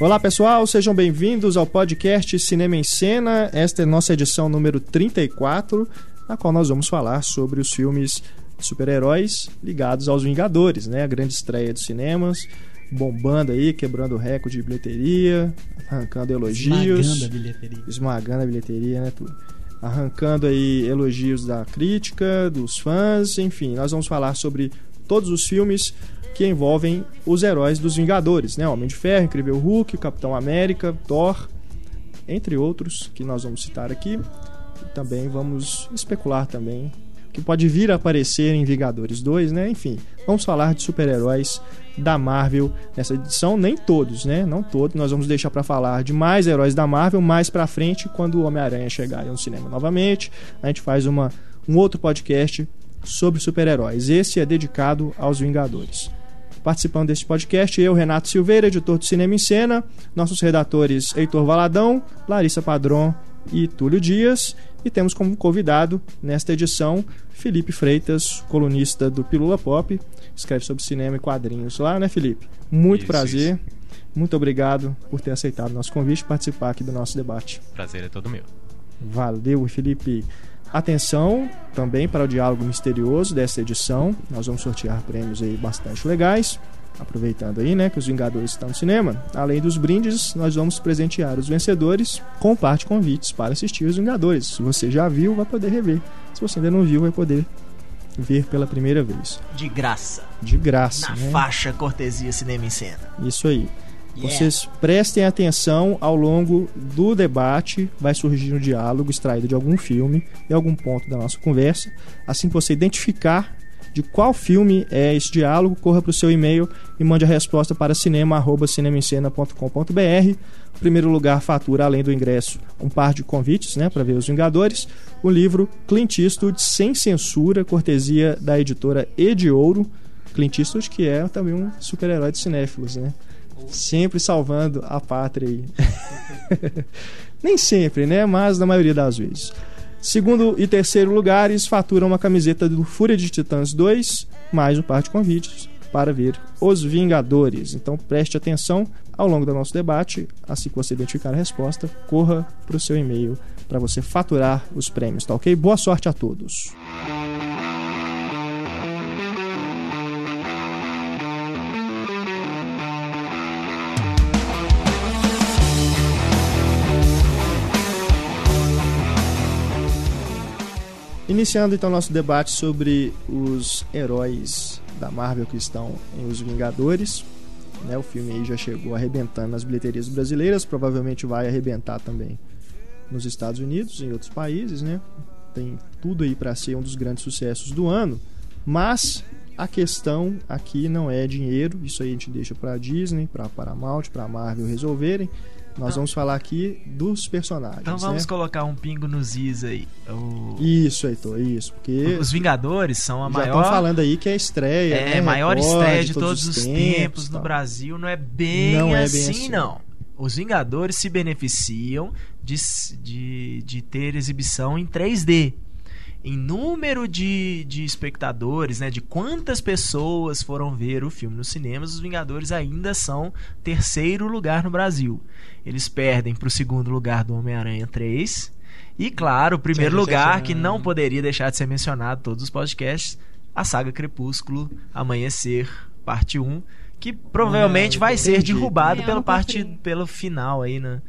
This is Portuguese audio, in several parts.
Olá pessoal, sejam bem-vindos ao podcast Cinema em Cena. Esta é nossa edição número 34, na qual nós vamos falar sobre os filmes super-heróis ligados aos Vingadores, né? A grande estreia dos cinemas, bombando aí, quebrando o recorde de bilheteria, arrancando elogios. Esmagando a bilheteria. Esmagando a bilheteria, né, tudo. Arrancando aí elogios da crítica, dos fãs, enfim, nós vamos falar sobre todos os filmes que envolvem os heróis dos Vingadores, né? Homem de Ferro, Incrível Hulk, Capitão América, Thor, entre outros que nós vamos citar aqui. E também vamos especular também que pode vir a aparecer em Vingadores 2, né? Enfim, vamos falar de super-heróis da Marvel nessa edição, nem todos, né? Não todos, nós vamos deixar para falar de mais heróis da Marvel mais para frente quando o Homem-Aranha chegar no cinema novamente. A gente faz uma, um outro podcast sobre super-heróis. Esse é dedicado aos Vingadores. Participando deste podcast, eu, Renato Silveira, editor do Cinema em Cena, nossos redatores Heitor Valadão, Larissa Padron e Túlio Dias, e temos como convidado nesta edição Felipe Freitas, colunista do Pilula Pop, escreve sobre cinema e quadrinhos lá, né, Felipe? Muito Isso, prazer. isso. Muito obrigado por ter aceitado o nosso convite e participar aqui do nosso debate. Prazer é todo meu. Valeu, Felipe. Atenção também para o diálogo misterioso dessa edição. Nós vamos sortear prêmios aí bastante legais. Aproveitando aí, né, que os Vingadores estão no cinema. Além dos brindes, nós vamos presentear os vencedores com parte convites para assistir os Vingadores. Se você já viu, vai poder rever. Se você ainda não viu, vai poder ver pela primeira vez. De graça. De graça, Na né? faixa Cortesia Cinema em Cena. Isso aí. Vocês prestem atenção ao longo do debate, vai surgir um diálogo extraído de algum filme, em algum ponto da nossa conversa. Assim que você identificar de qual filme é esse diálogo, corra para o seu e-mail e mande a resposta para cinema@cinemaencena.com.br. O primeiro lugar fatura, além do ingresso, um par de convites né, para ver Os Vingadores. O livro Clint Eastwood Sem Censura, cortesia da editora Ediouro. Clint Eastwood, que é também um super-herói de cinéfilos, né? Sempre salvando a pátria aí. Nem sempre, né? Mas na maioria das vezes. Segundo e terceiro lugares faturam uma camiseta do Fúria de Titãs 2, mais um par de convites para ver Os Vingadores. Então preste atenção ao longo do nosso debate. Assim que você identificar a resposta, corra para o seu e-mail para você faturar os prêmios, tá ok? Boa sorte a todos. Iniciando então nosso debate sobre os heróis da Marvel que estão em Os Vingadores. Né, o filme aí já chegou arrebentando nas bilheterias brasileiras, provavelmente vai arrebentar também nos Estados Unidos em outros países, né? Tem tudo aí para ser um dos grandes sucessos do ano, mas a questão aqui não é dinheiro, isso aí a gente deixa para Disney, para Paramount, para Marvel resolverem. Nós vamos falar aqui dos personagens, Então vamos né? colocar um pingo nos is aí. O- Isso, Heitor, isso, porque Os Vingadores são a já estão maior. falando aí que é a estreia, É, né? maior recorde estreia de todos, os tempos, no. Brasil. Não é bem Não é bem assim, assim. não. Os Vingadores se beneficiam de, de, de ter exibição em 3D. Em número de, de espectadores, né, de quantas pessoas foram ver o filme nos cinemas, os Vingadores ainda são terceiro lugar no Brasil. Eles perdem para o segundo lugar do Homem-Aranha 3. E, claro, o primeiro Sim, lugar, sim, que não poderia deixar de ser mencionado em todos os podcasts, a saga Crepúsculo Amanhecer, parte 1, que provavelmente vai ser derrubado É, não parte pelo final aí né, no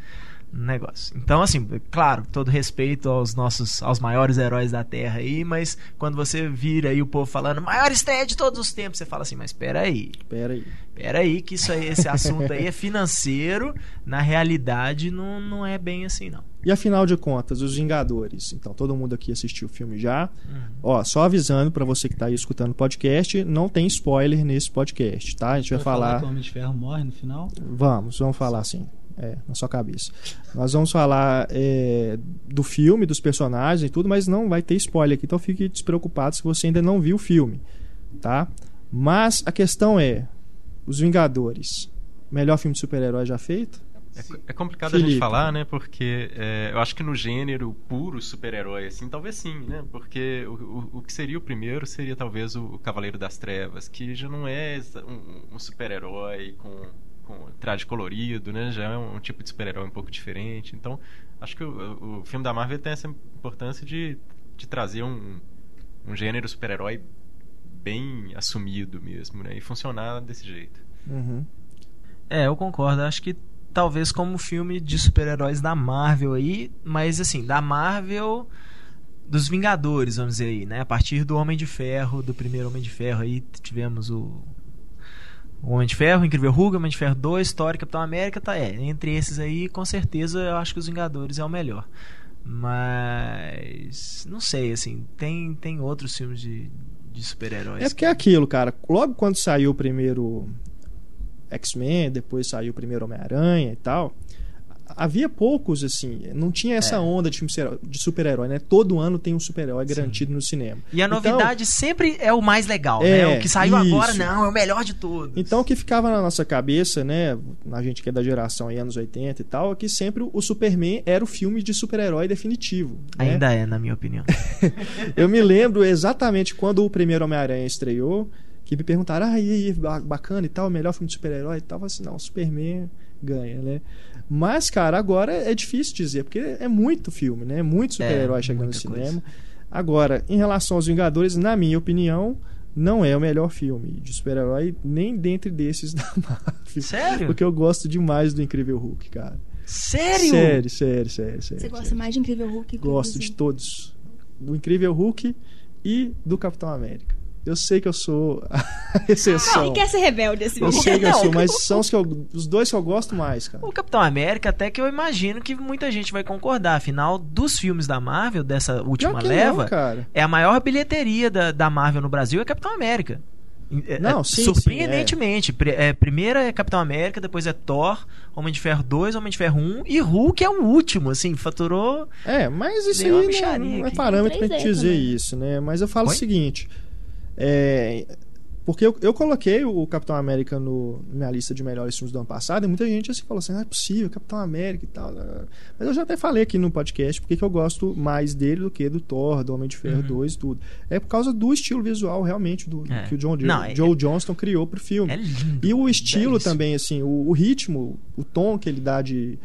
negócio. Então assim, claro, todo respeito aos nossos aos maiores heróis da Terra aí, mas quando você vira aí o povo falando maior estreia de todos os tempos, você fala assim, mas espera aí. Pera aí. Espera aí que isso aí, esse assunto aí é financeiro, na realidade não, não é bem assim não. E afinal de contas, os Vingadores. Então, todo mundo aqui assistiu o filme já. Uhum. Ó, só avisando pra você que tá aí escutando o podcast, não tem spoiler nesse podcast, tá? A gente vai, falar. que o Homem de Ferro morre no final? Vamos, vamos falar assim. É, na sua cabeça. Nós vamos falar é, do filme, dos personagens e tudo, mas não vai ter spoiler aqui, então fique despreocupado se você ainda não viu o filme, tá? Mas a questão é: Os Vingadores, melhor filme de super-herói já feito? É, é complicado a Felipe. gente falar, né? Porque é, eu acho que no gênero puro super-herói, assim, talvez sim, né? Porque o, o, o que seria o primeiro seria talvez o, Cavaleiro das Trevas, que já não é um, um super-herói com, com traje colorido, né? Já é um, um tipo de super-herói um pouco diferente. Então, acho que o, o filme da Marvel tem essa importância de, de trazer um, um gênero super-herói bem assumido mesmo, né? E funcionar desse jeito. Uhum. É, eu concordo. Acho que talvez como filme de super-heróis da Marvel aí, mas assim, da Marvel dos Vingadores, vamos dizer aí, né? A partir do Homem de Ferro, do primeiro Homem de Ferro aí, tivemos o o Homem de Ferro, o Incrível Hulk, Homem de Ferro 2, Thor Capitão América, tá, é, entre esses aí, com certeza, eu acho que os Vingadores é o melhor. Mas não sei, assim, tem tem outros filmes de, de super-heróis. É porque é aquilo, cara. Logo quando saiu o primeiro X-Men, depois saiu o primeiro Homem-Aranha e tal. Havia poucos, assim, não tinha essa É. onda de, filme ser- de super-herói, né? Todo ano tem um super-herói garantido no cinema. E a Então- novidade sempre é o mais legal, É, né? O que saiu agora, isso. não, é o melhor de todos. Então o que ficava na nossa cabeça, né, a gente que é da geração aí, anos 80 e tal, é que sempre o Superman era o filme de super-herói definitivo. né? Ainda é, na minha opinião. Eu me lembro exatamente quando o primeiro Homem-Aranha estreou, que me perguntaram, ah, e aí, ba- bacana e tal, o melhor filme de super-herói e tal. Eu falei assim, não, o Superman ganha, né? Mas, cara, agora é difícil dizer, porque é muito filme, né? Muito super-herói É, chegando no cinema. coisa. Agora, em relação aos Vingadores, na minha opinião, não é o melhor filme de super-herói, nem dentre desses da Marvel. Sério? Porque eu gosto demais do Incrível Hulk, cara. Sério? Sério, sério, sério, sério. Você gosta sério. mais de Incrível Hulk? que Gosto de todos. Do Incrível Hulk e do Capitão América. Eu sei que eu sou a exceção. Ah, e quer ser rebelde esse Eu sei que eu Não, sou, mas são os, que eu- os dois que eu gosto mais, cara. O Capitão América, até que eu imagino que muita gente vai concordar. Afinal, dos filmes da Marvel, dessa última leva, não, cara. é a maior bilheteria da, da Marvel no Brasil é Capitão América. É- Não, é, sim, surpreendentemente. Pri- é, primeiro é Capitão América, depois é Thor, Homem de Ferro 2, Homem de Ferro 1 e Hulk é o último, assim, faturou. É, mas isso aí não, não é parâmetro pra 3D gente dizer também. isso, né? Mas eu falo Oi? o seguinte. É, porque eu, eu coloquei o Capitão América no, na minha lista de melhores filmes do ano passado e muita gente assim falou assim: não é possível, Capitão América e tal. né? Mas eu já até falei aqui no podcast porque que eu gosto mais dele do que do Thor, do Homem de Ferro Uhum. 2 e tudo. É por causa do estilo visual realmente do, É. que o John, Não, é- Joe Johnston criou pro filme. É lindo. E o estilo também, assim, o, o ritmo, o tom que ele dá de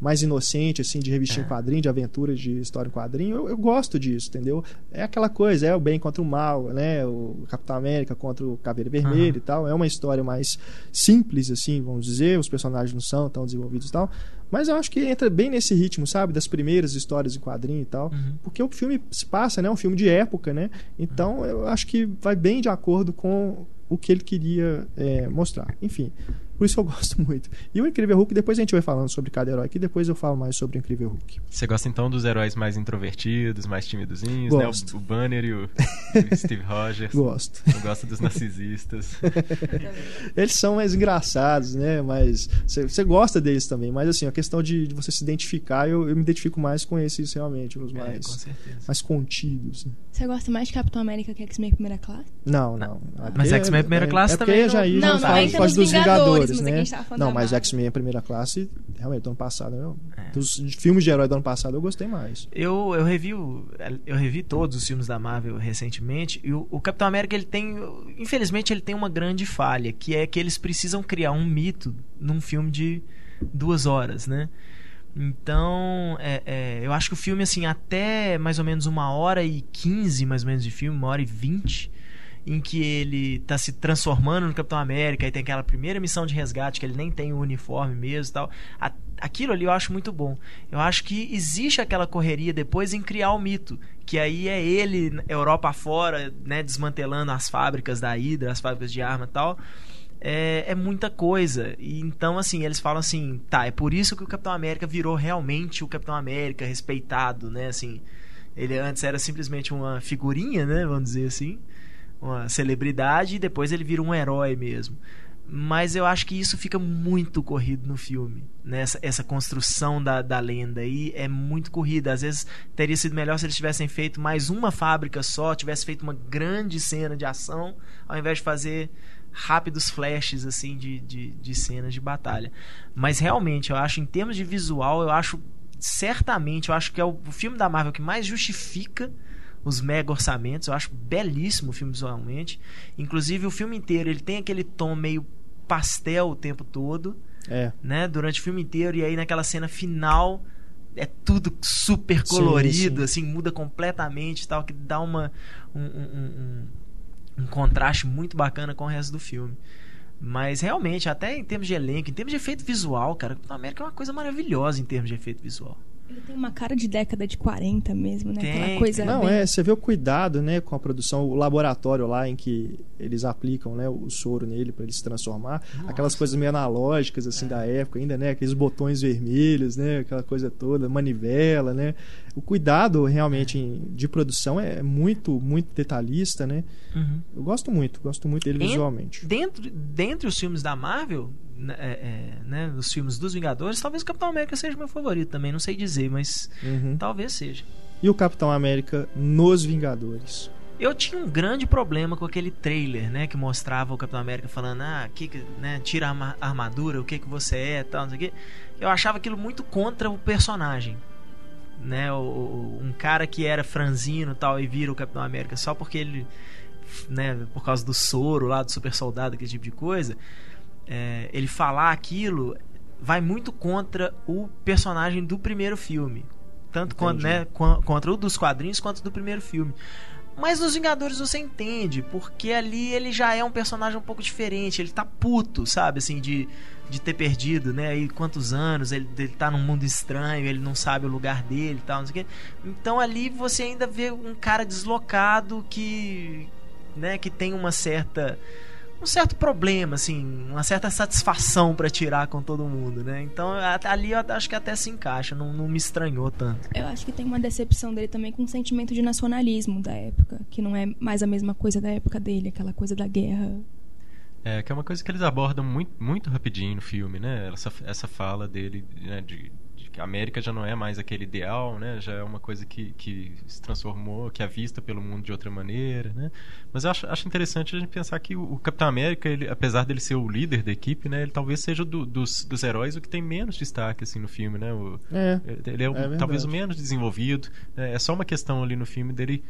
mais inocente, assim, de revistinha É. em quadrinho, de aventuras de história em quadrinho, eu, eu gosto disso, entendeu? É aquela coisa, é o bem contra o mal, né? O Capitão América contra o Caveira Vermelha Aham. e tal. É uma história mais simples, assim, vamos dizer. Os personagens não são tão desenvolvidos e tal. Mas eu acho que entra bem nesse ritmo, sabe? Das primeiras histórias em quadrinho e tal. Uhum. Porque o filme se passa, né? É um filme de época, né? Então eu acho que vai bem de acordo com o que ele queria é, mostrar. Enfim, por isso eu gosto muito. E o Incrível Hulk, depois a gente vai falando sobre cada herói aqui, depois eu falo mais sobre o Incrível Hulk. Você gosta então dos heróis mais introvertidos, mais timidozinhos, né? Gosto. O, o Banner e o, o Steve Rogers. Gosto. Não gosta dos narcisistas. Eles são mais engraçados, né? Mas você gosta deles também. Mas assim, a questão de, de você se identificar, eu, eu me identifico mais com esses realmente, os É, mais, com certeza. mais contidos. né? Você gosta mais de Capitão América que X-Men Primeira Classe? Não, não. Mas Porque- X-Men Primeira Classe é também já, não- aí Não, já não fala, entra foge nos dos Vingadores, Vingadores, mas aqui a né? gente tava falando Não, da mas Marvel. X-Men Primeira Classe, realmente, do ano passado, eu, É. dos filmes de herói do ano passado, eu gostei mais. Eu, eu revi o- eu revi todos os filmes da Marvel recentemente e o, o Capitão América ele tem infelizmente ele tem uma grande falha que é que eles precisam criar um mito num filme de duas horas né então é, é, eu acho que o filme assim até mais ou menos uma hora e quinze mais ou menos de filme uma hora e vinte em que ele tá se transformando no Capitão América e tem aquela primeira missão de resgate que ele nem tem o uniforme mesmo e tal. A- aquilo ali eu acho muito bom. Eu acho que existe aquela correria depois em criar o mito, que aí é ele Europa fora, né, desmantelando as fábricas da Hydra, as fábricas de arma e tal. É, é muita coisa. E então, assim, eles falam assim, tá, é por isso que o Capitão América virou realmente o Capitão América respeitado, né? Assim, ele antes era simplesmente uma figurinha, né? Vamos dizer assim uma celebridade e depois ele vira um herói mesmo. Mas eu acho que isso fica muito corrido no filme. Né? Essa, essa construção da, da lenda aí é muito corrida. Às vezes teria sido melhor se eles tivessem feito mais uma fábrica só, tivesse feito uma grande cena de ação, ao invés de fazer rápidos flashes assim de, de, de cenas de batalha. Mas realmente, eu acho, em termos de visual, eu acho certamente, eu acho que é o filme da Marvel que mais justifica os mega orçamentos. Eu acho belíssimo o filme visualmente. Inclusive, o filme inteiro ele tem aquele tom meio pastel o tempo todo, É. né? Durante o filme inteiro. E aí naquela cena final é tudo super Sim, colorido, sim. assim, muda completamente tal, que dá uma, um, um- um- um- um contraste muito bacana com o resto do filme. Mas realmente, até em termos de elenco, em termos de efeito visual, cara, Capitão América é uma coisa maravilhosa em termos de efeito visual. Ele tem uma cara de década de 40 mesmo, né? Tem, Aquela coisa. Não, bem- é, você vê o cuidado, né, com a produção, o laboratório lá em que eles aplicam, né, o soro nele para ele se transformar, aquelas coisas meio analógicas assim da época ainda, né, aqueles botões vermelhos, né, aquela coisa toda, manivela, né. O cuidado realmente em- de produção é muito, muito detalhista, né. Eu gosto muito, gosto muito dele En- visualmente. Dentro, dentre os filmes da Marvel, é, é, né, os filmes dos Vingadores, talvez o Capitão América seja meu favorito também, não sei dizer, mas Uhum. talvez seja. E o Capitão América nos Vingadores. Eu tinha um grande problema com aquele trailer, né, que mostrava o Capitão América falando, ah, que, que- né, tira a armadura, o que que você é, tal, não sei o quê. Eu achava aquilo muito contra o personagem. Né, o- o- um cara que era franzino tal e vira o Capitão América só porque ele, né, por causa do soro lá do super soldado, aquele tipo de coisa, é, ele falar aquilo vai muito contra o personagem do primeiro filme. Tanto quanto, né, contra o dos quadrinhos quanto do primeiro filme. Mas nos Vingadores você entende, porque ali ele já é um personagem um pouco diferente, ele tá puto, sabe, assim, de, de ter perdido, né, aí quantos anos, ele, ele tá num mundo estranho, ele não sabe o lugar dele e tal, não sei o quê. Então ali você ainda vê um cara deslocado que, né, que tem uma certa um certo problema, assim, uma certa satisfação pra tirar com todo mundo, né? Então ali eu acho que até se encaixa, não, não me estranhou tanto. Eu acho que tem uma decepção dele também com o sentimento de nacionalismo da época, que não é mais a mesma coisa da época dele, aquela coisa da guerra. É, que é uma coisa que eles abordam muito, muito rapidinho no filme, né? Essa, essa fala dele, né, de que a América já não é mais aquele ideal, né? Já é uma coisa que, que se transformou, que é vista pelo mundo de outra maneira, né? Mas eu acho, acho interessante a gente pensar que o, o Capitão América, ele, apesar dele ser o líder da equipe, né? Ele talvez seja do- dos, dos heróis o que tem menos destaque, assim, no filme, né? O, É. ele é, o- É talvez o menos desenvolvido. né? É só uma questão ali no filme dele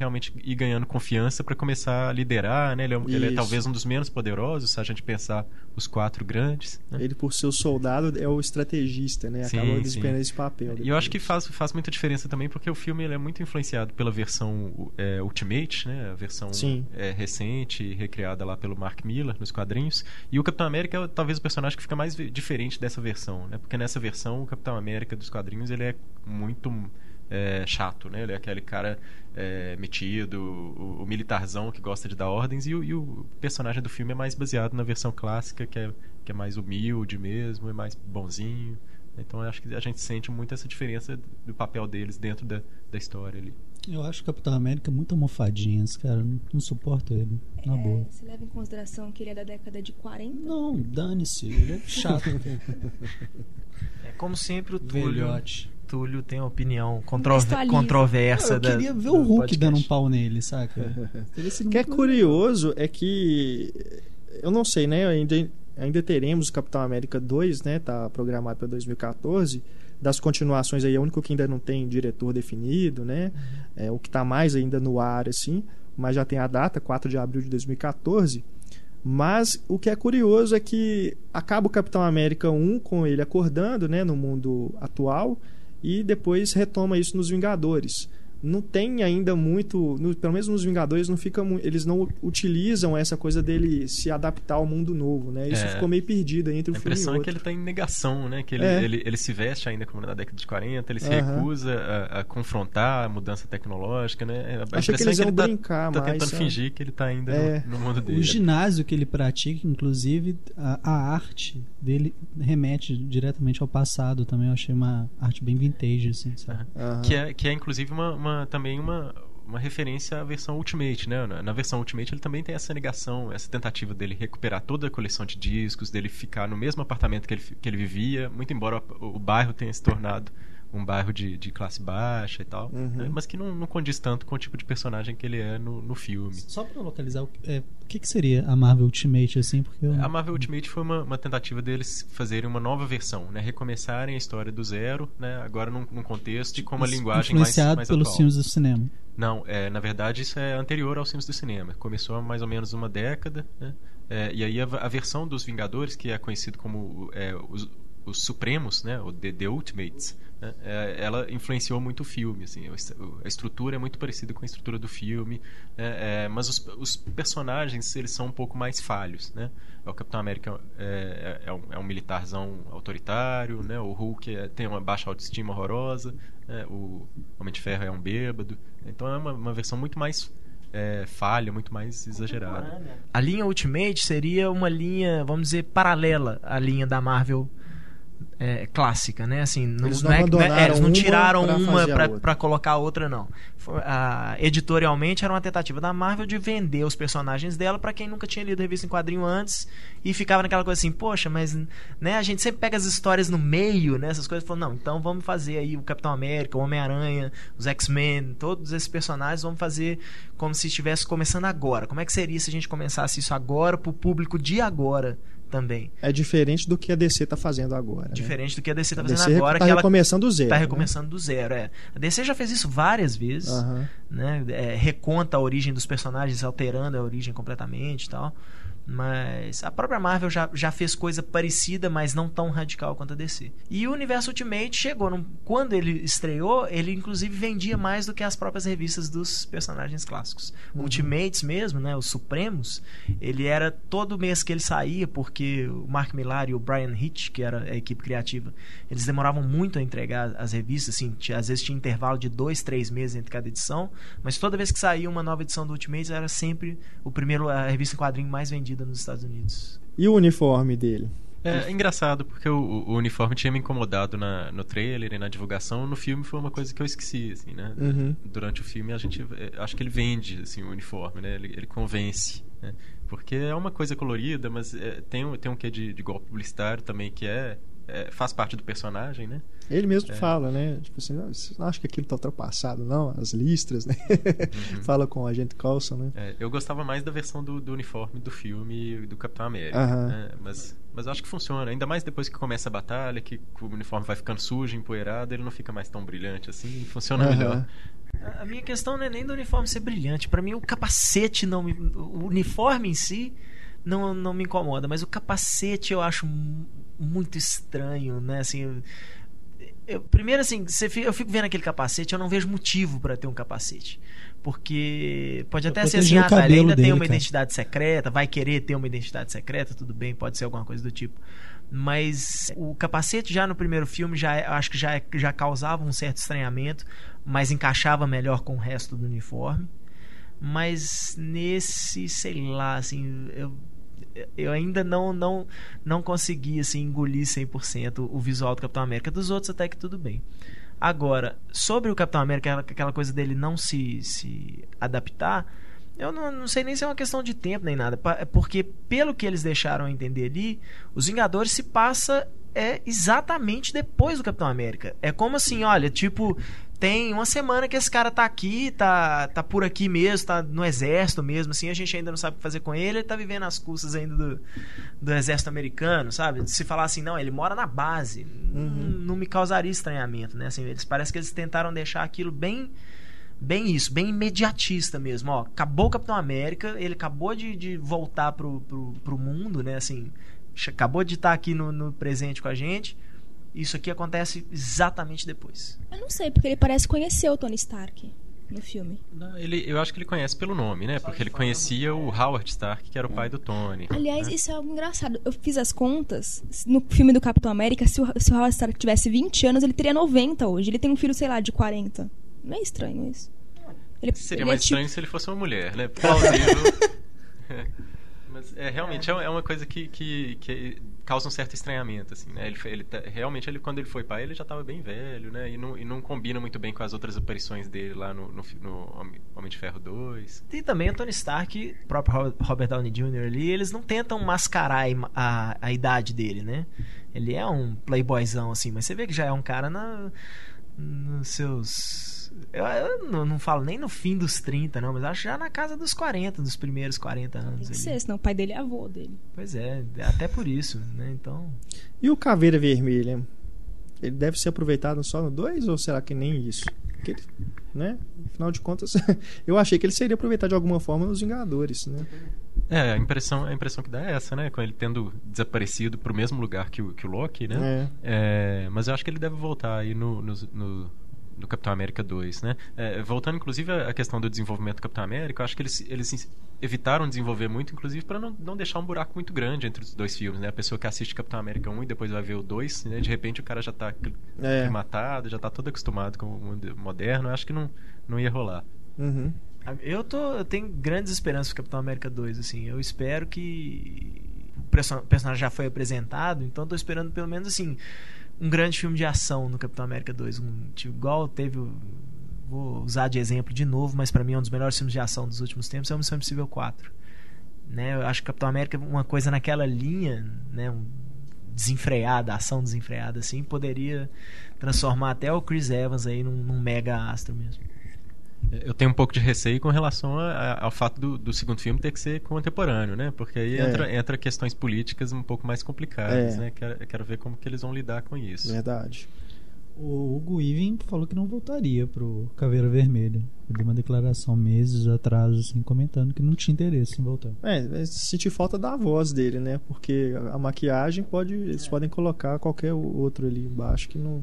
realmente ir ganhando confiança para começar a liderar, né? Ele é, ele é talvez um dos menos poderosos, se a gente pensar os quatro grandes. né? Ele, por ser o soldado, é o estrategista, né? Sim, Acaba sim. desempenhando esse papel. E eu acho que faz, faz muita diferença também, porque o filme ele é muito influenciado pela versão é, Ultimate, né? A versão é, recente, recriada lá pelo Mark Miller nos quadrinhos. E o Capitão América é talvez o personagem que fica mais diferente dessa versão, né? Porque nessa versão o Capitão América dos quadrinhos ele é muito é, chato, né? Ele é aquele cara é, metido, o, o militarzão que gosta de dar ordens e o, e o personagem do filme é mais baseado na versão clássica, que é, que é mais humilde mesmo, é mais bonzinho. Então eu acho que a gente sente muito essa diferença do papel deles dentro da, da história ali. Eu acho o Capitão América muito almofadinhas, cara. Não, não suporto ele, na boa. É, se leva em consideração que ele é da década de 40. Não, dane-se. Ele é chato. É, como sempre, o Túlio, Velhote. Túlio tem uma opinião contro controversa. eu da- queria ver do o Hulk podcast. dando um pau nele, saca? O que é curioso é que eu não sei, né? Ainda, ainda teremos o Capitão América 2, né? Tá programado para 2014. Das continuações aí, é o único que ainda não tem diretor definido, né? É o que tá mais ainda no ar, assim, mas já tem a data, 4 de abril de 2014. Mas o que é curioso é que acaba o Capitão América 1 com ele acordando, né, no mundo atual, e depois retoma isso nos Vingadores. Não tem ainda muito, no- pelo menos nos Vingadores não fica eles não utilizam essa coisa dele se adaptar ao mundo novo, né? Isso É. ficou meio perdido entre A um filme e impressão é que ele está em negação, né? Que ele, É. ele, ele se veste ainda como na década de 40, ele se Aham. recusa a, a confrontar a mudança tecnológica, né? A Achei que impressão é eles iam ele tá, brincar tá mais. tentando sabe? fingir que ele tá ainda É. no, no mundo dele. O ginásio que ele pratica, inclusive, a, a arte dele remete diretamente ao passado também. Eu achei uma arte bem vintage, assim, sabe? Aham. Que é, que é inclusive uma, uma- também uma, uma referência à versão Ultimate, né? Na, na versão Ultimate ele também tem essa negação, essa tentativa dele recuperar toda a coleção de discos, dele ficar no mesmo apartamento que ele, que ele vivia, muito embora o, o bairro tenha se tornado um bairro de, de classe baixa e tal, Uhum. né? mas que não, não condiz tanto com o tipo de personagem que ele é no, no filme. Só pra localizar, o é, o que, que seria a Marvel Ultimate, assim? Porque eu... A Marvel Ultimate foi uma, uma tentativa deles fazerem uma nova versão, né? Recomeçarem a história do zero, né? Agora num, num contexto e com uma linguagem mais, influenciado mais pelos atual. filmes do cinema. Não, é, na verdade isso é anterior aos filmes do cinema. Começou há mais ou menos uma década, né? É, e aí a, a, versão dos Vingadores, que é conhecido como é, os, os Supremos, né? O The, The Ultimates, né? É, ela influenciou muito o filme. Assim, a estrutura é muito parecida com a estrutura do filme, né? É, mas os, os, personagens eles são um pouco mais falhos. Né? O Capitão América é, é, um, é um militarzão autoritário, né? o Hulk tem uma baixa autoestima horrorosa, né? o Homem de Ferro é um bêbado. Então é uma, uma versão muito mais é, falha, muito mais exagerada. A linha Ultimate seria uma linha, vamos dizer, paralela à linha da Marvel é, clássica, né? Assim, não, eles não, não, é, não é, eles não tiraram uma para colocar outra, não. A, editorialmente era uma tentativa da Marvel de vender os personagens dela para quem nunca tinha lido revista em quadrinho antes e ficava naquela coisa assim, poxa, mas né, a gente sempre pega as histórias no meio, né? Essas coisas, falou, não, então vamos fazer aí o Capitão América, o Homem-Aranha, os X-Men, todos esses personagens, vamos fazer como se estivesse começando agora. Como é que seria se a gente começasse isso agora pro público de agora? Também. É diferente do que a DC está fazendo agora. Né? Diferente né? do que a DC está fazendo DC agora. Tá que recomeçando do zero. Está né? recomeçando do zero, é. A DC já fez isso várias vezes. Uhum. Né? É, reconta a origem dos personagens, alterando a origem completamente e tal. Mas a própria Marvel já, já fez coisa parecida, mas não tão radical quanto a DC. E o Universo Ultimate chegou. Num, quando ele estreou, ele inclusive vendia mais do que as próprias revistas dos personagens clássicos. Uhum. Ultimates mesmo, né? Os Supremos, ele era todo mês que ele saía, porque o Mark Millar e o Brian Hitch, que era a equipe criativa, eles demoravam muito a entregar as revistas, assim, tinha, às vezes tinha intervalo de dois, três meses entre cada edição, mas toda vez que saía uma nova edição do Ultimates era sempre o primeiro, a revista em quadrinho mais vendida nos Estados Unidos. E o uniforme dele? É, é engraçado, porque o, o, uniforme tinha me incomodado na, no trailer e na divulgação. No filme foi uma coisa que eu esqueci, assim, né? Uhum. Durante o filme, a gente... É, acho que ele vende, assim, o uniforme, né? Ele, ele convence, né? Porque é uma coisa colorida, mas é, tem, tem um quê de, de golpe publicitário também que é é, faz parte do personagem, né? Ele mesmo É. fala, né? Tipo assim, "Ah, você não acha que aquilo tá ultrapassado, não? As listras, né? Uhum. fala com o agente Coulson, né? É, eu gostava mais da versão do, do uniforme do filme do Capitão América. Aham. né? Mas, mas eu acho que funciona. Ainda mais depois que começa a batalha, que o uniforme vai ficando sujo, empoeirado, ele não fica mais tão brilhante assim e funciona Aham. melhor. A minha questão não é nem do uniforme ser brilhante. Pra mim, o capacete não me. O uniforme em si não, não me incomoda, mas o capacete eu acho muito estranho, né? Assim. eu- primeiro, assim, você fi- eu fico vendo aquele capacete, eu não vejo motivo pra ter um capacete. Porque pode Pra até ser assim, ah, tá, ele ainda tem dele, uma cara. identidade secreta, vai querer ter uma identidade secreta, tudo bem, pode ser alguma coisa do tipo. Mas o capacete já no primeiro filme já é- acho que já, é- já causava um certo estranhamento, mas encaixava melhor com o resto do uniforme. Mas nesse, sei lá, assim, eu, eu ainda não não não consegui assim engolir 100% o visual do Capitão América. Dos outros até que tudo bem. Agora, sobre o Capitão América, aquela- coisa dele não se, se adaptar, eu não, não sei nem se é uma questão de tempo nem nada. pa- Porque, pelo que eles deixaram entender ali, os Vingadores se passa é exatamente depois do Capitão América. É como assim, olha, tipo, tem uma semana que esse cara tá aqui, tá, tá por aqui mesmo, tá no exército mesmo, assim, a gente ainda não sabe o que fazer com ele, ele tá vivendo as custas ainda do, do exército americano, sabe? Se falar assim, não, ele mora na base, não, não me causaria estranhamento, né? Assim, eles parece que eles tentaram deixar aquilo bem bem isso, bem imediatista mesmo, ó, acabou o Capitão América, ele acabou de, de voltar pro, pro, pro mundo, né, assim, acabou de estar aqui no, no presente com a gente, isso aqui acontece exatamente depois. Eu não sei, porque ele parece conhecer o Tony Stark no filme. Não, ele, eu acho que ele conhece pelo nome, né? Porque ele conhecia o Howard Stark, que era o pai do Tony. Aliás, né? isso é algo engraçado. Eu fiz as contas. No filme do Capitão América, se o, se o Howard Stark tivesse 20 anos, ele teria 90 hoje. Ele tem um filho, sei lá, de 40. Não é estranho isso? Ele, Seria ele mais é tipo- estranho se ele fosse uma mulher, né? Plausível. É. Mas é, realmente é. é uma coisa que, que, que causa um certo estranhamento, assim, né? Ele, ele tá- realmente, ele, quando ele foi pai, ele já estava bem velho, né? E não, e não combina muito bem com as outras aparições dele lá no, no, no Homem- de Ferro 2. E também o Tony Stark, o próprio Ro- Robert Downey Jr. ali, eles não tentam mascarar a, a idade dele, né? Ele é um playboyzão, assim, mas você vê que já é um cara na, nos seus... Eu, eu não, não falo nem no fim dos 30, não, mas acho já na casa dos 40, dos primeiros 40 anos. Tem que ali. ser, senão o pai dele é avô dele. Pois é, até por isso, né? Então... E o Caveira Vermelha? ele deve ser aproveitado só no 2 ou será que nem isso? Porque ele, né? Afinal de contas, eu achei que ele seria aproveitado de alguma forma nos Vingadores, né? É, a impressão, a impressão que dá é essa, né? Com ele tendo desaparecido pro mesmo lugar que o, que o Loki, né? É. É, mas eu acho que ele deve voltar aí no, no, no, no Capitão América 2, né? É, voltando, inclusive, à questão do desenvolvimento do Capitão América, eu acho que eles, eles evitaram desenvolver muito, inclusive, para não, não deixar um buraco muito grande entre os dois filmes, né? A pessoa que assiste Capitão América 1 e depois vai ver o 2, né? De repente o cara já tá É. matado, já tá todo acostumado com o mundo moderno. Eu acho que não, não ia rolar. Uhum. Eu, tô, eu tenho grandes esperanças pro Capitão América 2, assim. Eu espero que. O perso- o personagem já foi apresentado, então tô esperando pelo menos assim. Um grande filme de ação no Capitão América 2. Um, tipo, igual teve. Vou usar de exemplo de novo, mas pra mim é um dos melhores filmes de ação dos últimos tempos é o Missão Impossível 4. Né? Eu acho que Capitão América, uma coisa naquela linha, né? Um desenfreada, ação desenfreada, assim, poderia transformar até o Chris Evans aí num, num mega astro mesmo. Eu tenho um pouco de receio com relação a- a- ao fato do, do segundo filme ter que ser contemporâneo, né? Porque aí É. entra, entra questões políticas um pouco mais complicadas, É. né? Quero, quero ver como que eles vão lidar com isso. Verdade. O Hugo Weaving falou que não voltaria pro Caveira Vermelha. Ele deu uma declaração meses atrás, assim, comentando que não tinha interesse em voltar. É, vai sentir falta da voz dele, né? Porque a maquiagem pode. Eles podem colocar qualquer outro ali embaixo que não.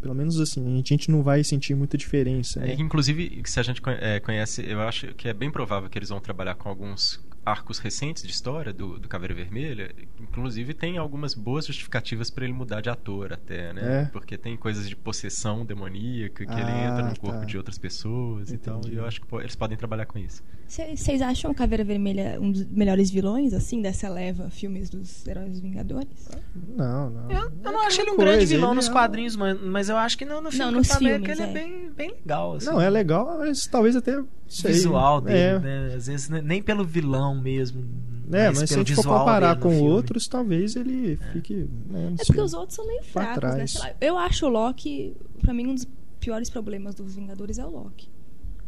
Pelo menos assim, a gente não vai sentir muita diferença. É, Né? que, inclusive, se a gente é, conhece, eu acho que é bem provável que eles vão trabalhar com alguns arcos recentes de história do, do Caveira Vermelha. Inclusive, tem algumas boas justificativas para ele mudar de ator até, né? É. Porque tem coisas de possessão demoníaca, que ele Ah, entra no corpo tá. de outras pessoas e tal. Entendi. E eu acho que eles podem trabalhar com isso. Vocês acham Caveira Vermelha um dos melhores vilões, assim, dessa leva filmes dos heróis Vingadores? Não, não. Eu, eu não É acho ele um aquela grande coisa, vilão ele nos é quadrinhos, mas, mas eu acho que no, no filme Não, nos filmes, ele é, é. bem, bem legal. Assim, Não, é legal, mas talvez até. Sei, visual dele, é. né? Às vezes ne- nem pelo vilão mesmo. É, mas se a pelo gente for visual comparar com filme. outros, talvez ele fique. né, É sei. porque os outros são meio fracos, né? trás. Sei lá, eu acho o Loki, pra mim, um dos piores problemas dos Vingadores é o Loki.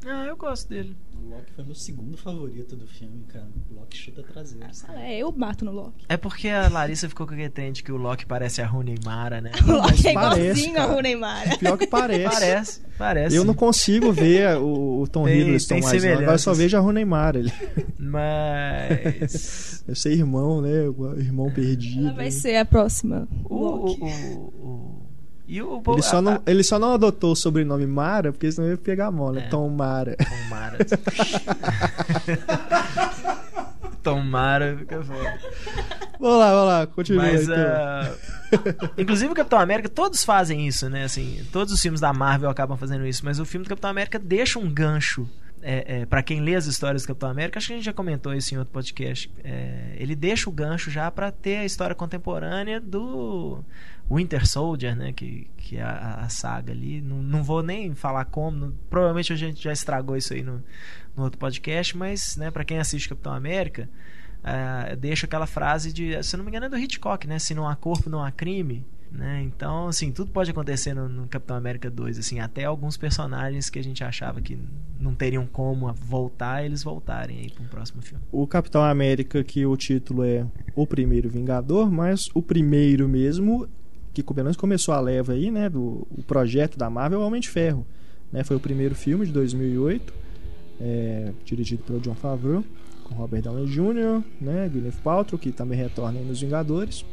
Ah, eu gosto dele. O Loki foi meu segundo favorito do filme, cara. O Loki chuta traseiro. É, eu bato no Loki. É porque a Larissa ficou com aquele trem de que o Loki parece a Rooney Mara, né? O Loki é parece, igualzinho cara. ao Neymar. Pior que parece. Parece, parece. Eu não consigo ver o, o Tom Tem- Hiddleston tem mais. não. Agora eu só vejo a Neymar. Ele. Mas. Eu sei irmão, né? Irmão perdido. Ela vai ser a próxima. o, Loki. o, o, o- E o. Ele só, não, ele só não adotou o sobrenome Mara, porque senão ia pegar mal, né? É. Tom Mara. Tom Mara. Tom Mara fica foda. Vamos lá, vamos lá, continua Mas, então. ah, inclusive o Capitão América, todos fazem isso, né? Assim, todos os filmes da Marvel acabam fazendo isso, mas o filme do Capitão América deixa um gancho. É, é, para quem lê as histórias do Capitão América, acho que a gente já comentou isso em outro podcast. é, ele deixa o gancho já pra ter a história contemporânea do Winter Soldier, né? Que, que é a, a saga ali. Não, não vou nem falar como, não- provavelmente a gente já estragou isso aí no, no outro podcast, mas, né, para quem assiste Capitão América, ah, deixa aquela frase de, se não me engano, é do Hitchcock, né? Se não há corpo, não há crime. Né? Então, assim, tudo pode acontecer no, no Capitão América 2, assim, até alguns personagens que a gente achava que não teriam como voltar, eles voltarem aí para um próximo filme. O Capitão América, que o título é O Primeiro Vingador, mas o primeiro mesmo, que menos começou a leva aí, né? Do o projeto da Marvel, Homem de Ferro. Né, foi o primeiro filme de 2008, é, dirigido pelo John Favreau, com Robert Downey Jr., né? Gwyneth Paltrow, que também retorna aí nos Vingadores.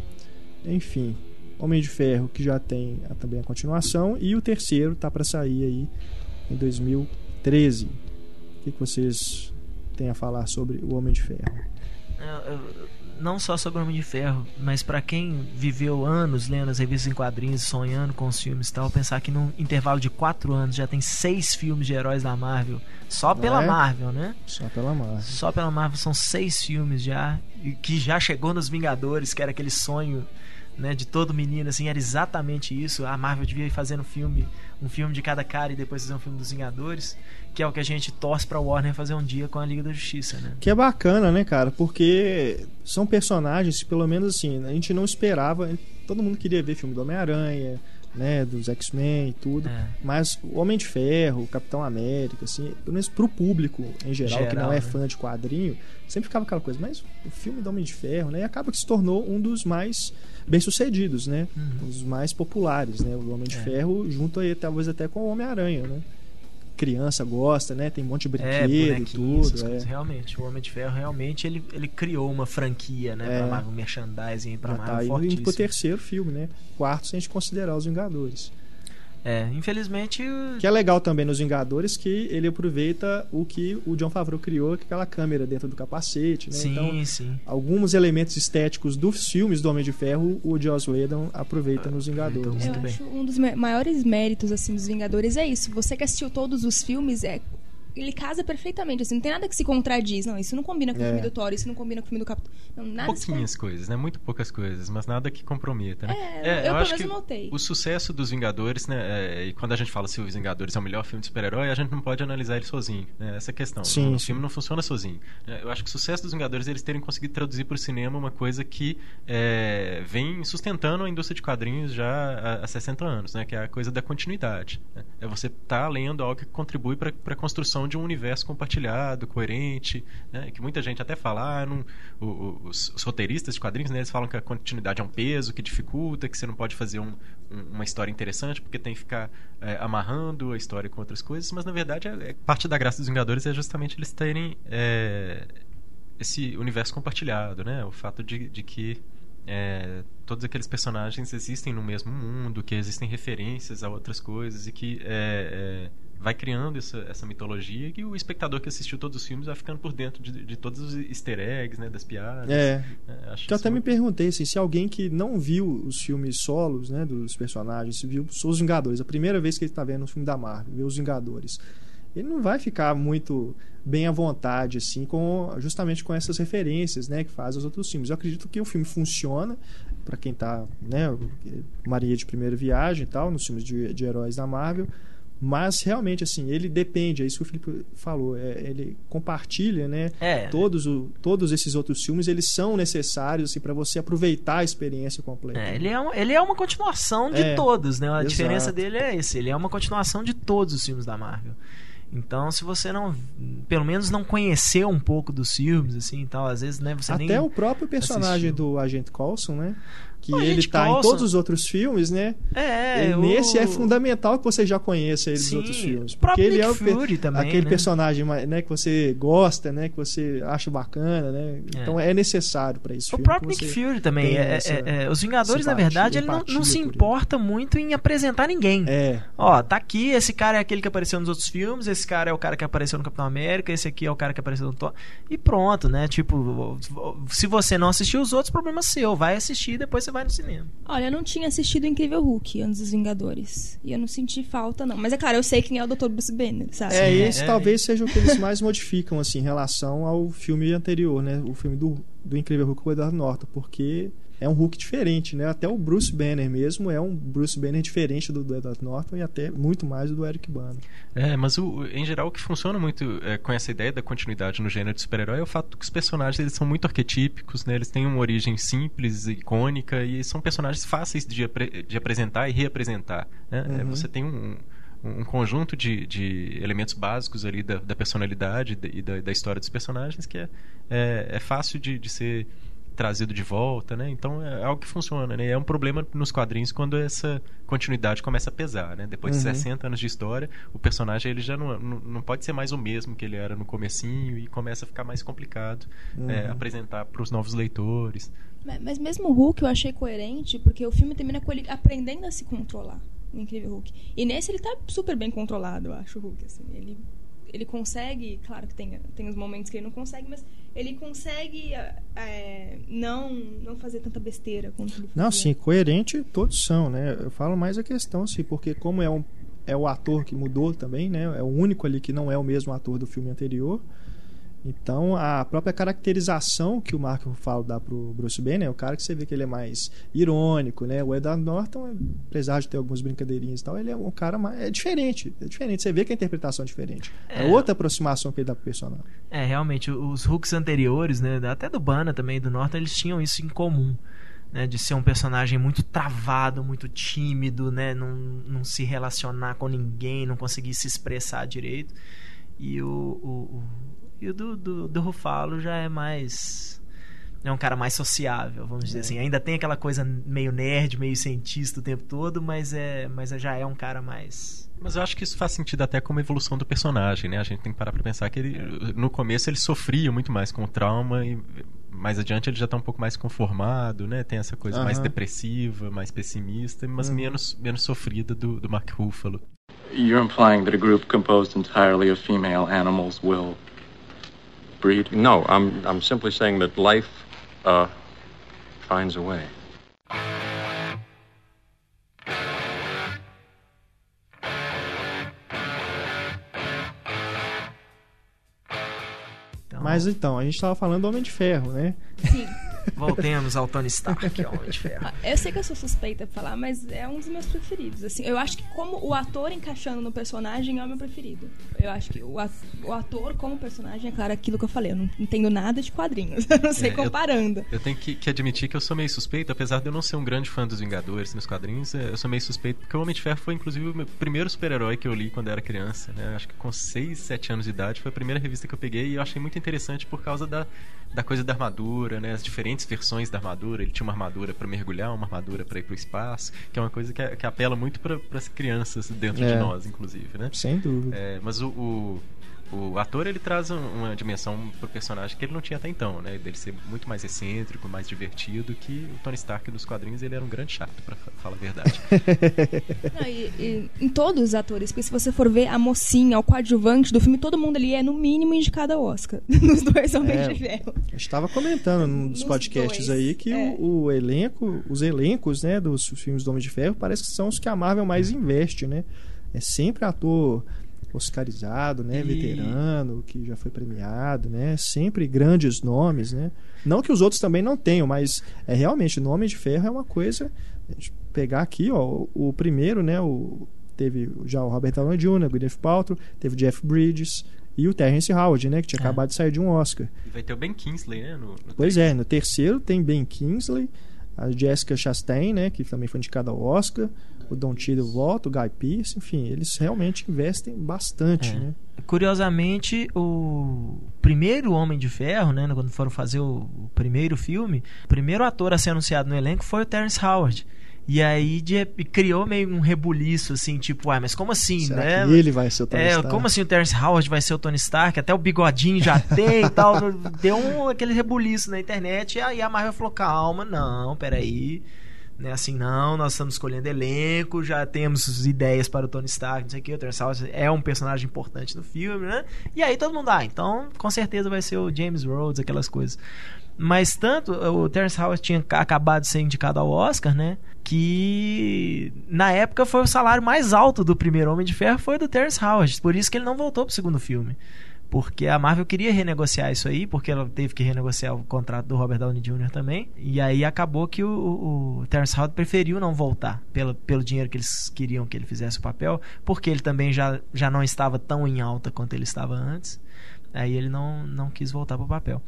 Enfim, Homem de Ferro, que já tem a- também a continuação, e o terceiro tá para sair aí em 2013. O que, que vocês têm a falar sobre o Homem de Ferro? Eu- eu- não só sobre o Homem de Ferro, mas para quem viveu anos lendo as revistas em quadrinhos, sonhando com os filmes e tal, pensar que num intervalo de quatro anos já tem seis filmes de heróis da Marvel, só pela É? Marvel, né? Só pela Marvel. Só pela Marvel são seis filmes já, e que já chegou nos Vingadores, que era aquele sonho né, de todo menino, assim, era exatamente isso. A Marvel devia ir fazendo filme, um filme de cada cara e depois fazer um filme dos Vingadores, que é o que a gente torce pra Warner fazer um dia com a Liga da Justiça, né? Que é bacana, né, cara? Porque são personagens, pelo menos assim, a gente não esperava. Todo mundo queria ver filme do Homem-Aranha, né, dos X-Men e tudo. É. Mas o Homem de Ferro, o Capitão América, assim, pelo menos pro público em geral, que Geral, não é né? fã de quadrinho, sempre ficava aquela coisa, mas o filme do Homem de Ferro, né, acaba que se tornou um dos mais bem-sucedidos, né? Uhum. Os mais populares, né? O Homem de É. Ferro, junto aí, talvez até com o Homem-Aranha, né? Criança gosta, né? Tem um monte de É, brinquedo e bonequinho, essas tudo. É. Realmente, o Homem de Ferro realmente ele, ele criou uma franquia, né? É. Pra Marvel, um merchandising pra Já tá Marvel indo, indo pro fortíssimo. terceiro filme, né? Quarto, se a gente considerar os Vingadores. É, infelizmente. o- Que é legal também nos Vingadores que ele aproveita o que o John Favreau criou, que é aquela câmera dentro do capacete, né? Sim, Então, sim. alguns elementos estéticos dos filmes do Homem de Ferro, o Joss Whedon aproveita nos Vingadores. Muito Eu né? acho um dos ma- maiores méritos assim dos Vingadores é isso. Você que assistiu todos os filmes é ele casa perfeitamente, assim, não tem nada que se contradiz. Não, isso não combina com o É. filme do Thor, isso não combina com o filme do Capitão. Não, nada Pouquinhas coisas, né? Muito poucas coisas, mas nada que comprometa, né? É, eu pelo acho menos que notei. o sucesso dos Vingadores, né? é, e quando a gente fala se os Vingadores é o melhor filme de super-herói, a gente não pode analisar ele sozinho, né? Essa é a questão. Sim, o sim. filme não funciona sozinho. né? Eu acho que o sucesso dos Vingadores é eles terem conseguido traduzir para o cinema uma coisa que é, vem sustentando a indústria de quadrinhos já há, há 60 anos, né? Que é a coisa da continuidade. né? É você estar tá lendo algo que contribui para a construção de um universo compartilhado, coerente, né? Que muita gente até fala, ah, não- os, os roteiristas de quadrinhos, né? Eles falam que a continuidade é um peso, que dificulta, que você não pode fazer um- um- uma história interessante porque tem que ficar é, amarrando a história com outras coisas, mas na verdade é- é- parte da graça dos Vingadores é justamente eles terem é, esse universo compartilhado, né? O fato de, de que é, todos aqueles personagens existem no mesmo mundo, que existem referências a outras coisas e que é, é, vai criando essa, essa mitologia e o espectador que assistiu todos os filmes vai ficando por dentro de, de todos os easter eggs, né? Das piadas. É, É, acho que eu isso até me muito- perguntei assim, se alguém que não viu os filmes solos, né, dos personagens, se viu os Vingadores, a primeira vez que ele está vendo um filme da Marvel, vê os Vingadores, ele não vai ficar muito bem à vontade assim com justamente com essas referências, né, que faz os outros filmes. Eu acredito que o filme funciona para quem tá, né, Maria de primeira viagem e tal, nos filmes de, de heróis da Marvel. Mas realmente, assim, ele depende, é isso que o Felipe falou, é, ele compartilha, né? É. Todos, o, todos esses outros filmes, eles são necessários assim, para você aproveitar a experiência completa. É, ele, é um- ele é uma continuação de É, todos, né? A exato. diferença dele é esse. Ele é uma continuação de todos os filmes da Marvel. Então, se você não, pelo menos não conheceu um pouco dos filmes, assim, tal, às vezes, né, você Até nem... o próprio personagem assistiu. do Agente Coulson, né? Que O ele tá em Coulson- todos os outros filmes, né? É, o- Nesse é fundamental que você já conheça ele dos Sim, outros filmes. o próprio Porque ele é o Nick pe- Fury também, aquele né? personagem né, que você gosta, né? Que você acha bacana, né? É. Então é necessário para esse O próprio Nick Fury também. É, é, é, os Vingadores, na simpatia, verdade, ele não, não se importa muito em apresentar ninguém. É, Ó, tá aqui, esse cara é aquele que apareceu nos outros filmes, esse cara é o cara que apareceu no Capitão América, esse aqui é o cara que apareceu no Thor. E pronto, né? Tipo, se você não assistiu os outros, problema seu. Vai assistir e depois você vai no cinema. Olha, eu não tinha assistido o Incrível Hulk antes dos Vingadores. E eu não senti falta, não. Mas é claro, eu sei quem é o Dr. Bruce Banner, sabe? É, Sim, esse é. talvez seja o que eles mais modificam assim, em relação ao filme anterior, né? O filme do, do Incrível Hulk com o Edward Norton, porque é um Hulk diferente, né? Até o Bruce Banner mesmo é um Bruce Banner diferente do, do Edward Norton e até muito mais do Eric Bana. É, mas o, em geral o que funciona muito é, com essa ideia da continuidade no gênero de super-herói é o fato que os personagens eles são muito arquetípicos, né? Eles têm uma origem simples, icônica e são personagens fáceis de, apre- de apresentar e reapresentar. Né? É, Uhum. você tem um, um conjunto de, de elementos básicos ali da, da personalidade e da, da história dos personagens que é, é, é fácil de, de ser trazido de volta, né? Então é algo que funciona, né? É um problema nos quadrinhos quando essa continuidade começa a pesar, né? Depois de Uhum. 60 anos de história, o personagem ele já não, não, não pode ser mais o mesmo que ele era no comecinho e começa a ficar mais complicado é, Uhum. apresentar para os novos leitores. Mas- Mas mesmo o Hulk eu achei coerente, porque o filme termina com ele aprendendo a se controlar. O Incrível Hulk. E nesse ele tá super bem controlado, eu acho, o Hulk. Assim. Ele, ele consegue, claro que tem, tem os momentos que ele não consegue, mas ele consegue é, não, não fazer tanta besteira quanto ele Não, sim, coerente todos são, né? Eu falo mais a questão, assim, porque como é um é o ator que mudou também, né? É o único ali que não é o mesmo ator do filme anterior. Então, a própria caracterização que o Mark Ruffalo dá pro Bruce Banner é o cara que você vê que ele é mais irônico, né? O Edward Norton, apesar de ter algumas brincadeirinhas e tal, ele é um cara mais... É diferente, é diferente. Você vê que a interpretação é diferente. É, É. outra aproximação que ele dá pro personagem. É, realmente, os Hulks anteriores, né? Até do Bana também, do Norton, eles tinham isso em comum. né, de ser um personagem muito travado, muito tímido, né, não, não se relacionar com ninguém, não conseguir se expressar direito. E o, o, o e o do, do, do Rufalo já é mais é um cara mais sociável, vamos dizer é. assim. Ainda tem aquela coisa meio nerd, meio cientista o tempo todo, mas é, mas já é um cara mais mas eu acho que isso faz sentido até como evolução do personagem, né? A gente tem que parar pra pensar que ele, no começo ele sofria muito mais com o trauma e mais adiante ele já tá um pouco mais conformado, né? Tem essa coisa mais depressiva, mais pessimista, mas uhum. menos, menos sofrida do, do Mark Ruffalo. You're implying that a group composed entirely of female animals will breed? No, I'm, I'm simply saying that life uh, finds a way. Mas então, a gente estava falando do Homem de Ferro, né? Sim. Voltemos ao Tony Stark, que é o Homem de Ferro. Eu sei que eu sou suspeita pra falar, mas é um dos meus preferidos. Assim, eu acho que como o ator encaixando no personagem é o meu preferido. Eu acho que o ator como personagem, é claro, aquilo que eu falei. Eu não entendo nada de quadrinhos. Eu não sei é, comparando. Eu, eu tenho que, que, admitir que eu sou meio suspeito, apesar de eu não ser um grande fã dos Vingadores nos quadrinhos, é, eu sou meio suspeito porque o Homem de Ferro foi, inclusive, o meu primeiro super-herói que eu li quando era criança. Né? Acho que com 6, 7 anos de idade foi a primeira revista que eu peguei e eu achei muito interessante por causa da, da coisa da armadura, né? As diferentes versões da armadura. Ele tinha uma armadura para mergulhar, uma armadura para ir pro espaço, que é uma coisa que, que apela muito para as crianças dentro é. de nós, inclusive, né? Sem dúvida. É, mas o, o o ator ele traz uma dimensão pro personagem que ele não tinha até então, né? Dele ser muito mais excêntrico, mais divertido que o Tony Stark dos quadrinhos, ele era um grande chato, para falar a verdade. não, e, e, em todos os atores, porque se você for ver a mocinha, o coadjuvante do filme, todo mundo ali é no mínimo indicado ao Oscar, nos dois Homens é, de Ferro. estava comentando num dos podcasts dois, aí que é. o, o, elenco, os elencos, né, dos filmes do Homem de Ferro, parece que são os que a Marvel mais investe, né? É sempre ator oscarizado, né, e... veterano, que já foi premiado, né, sempre grandes nomes, né. Não que os outros também não tenham, mas é realmente nome de ferro é uma coisa. Pegar aqui, ó, o primeiro, né, o teve já o Robert Downey Jr., Gwyneth Paltrow, teve o Jeff Bridges e o Terrence Howard, né, que tinha é. acabado de sair de um Oscar. E vai ter o Ben Kingsley, né, no, no Pois é, no terceiro tem Ben Kingsley, a Jessica Chastain, né, que também foi indicada ao Oscar, o Don Cheadle volta, o Guy Pearce, enfim, eles realmente investem bastante, é. né? Curiosamente, o primeiro Homem de Ferro, né, quando foram fazer o, o primeiro filme, o primeiro ator a ser anunciado no elenco foi o Terrence Howard. E aí de, criou meio um rebuliço, assim, tipo, ué, mas como assim, Será né? Ele vai ser o Tony é, Stark? Como assim o Terence Howard vai ser o Tony Stark? Até o bigodinho já tem e tal. Deu um, aquele rebuliço na internet. E aí a Marvel falou: calma, não, peraí. Né, assim, não, nós estamos escolhendo elenco, já temos ideias para o Tony Stark, não sei o que, o Terence Howard é um personagem importante no filme, né? E aí todo mundo, ah, então com certeza vai ser o James Rhodes, aquelas coisas. Mas tanto o Terence Howard tinha acabado de ser indicado ao Oscar, né? Que na época foi o salário mais alto do primeiro Homem de Ferro foi do Terence Howard. Por isso que ele não voltou pro segundo filme. Porque a Marvel queria renegociar isso aí, porque ela teve que renegociar o contrato do Robert Downey Jr. também. E aí acabou que o, o, o Terence Howard preferiu não voltar pelo, pelo dinheiro que eles queriam que ele fizesse o papel, porque ele também já, já não estava tão em alta quanto ele estava antes. Aí ele não, não quis voltar pro papel.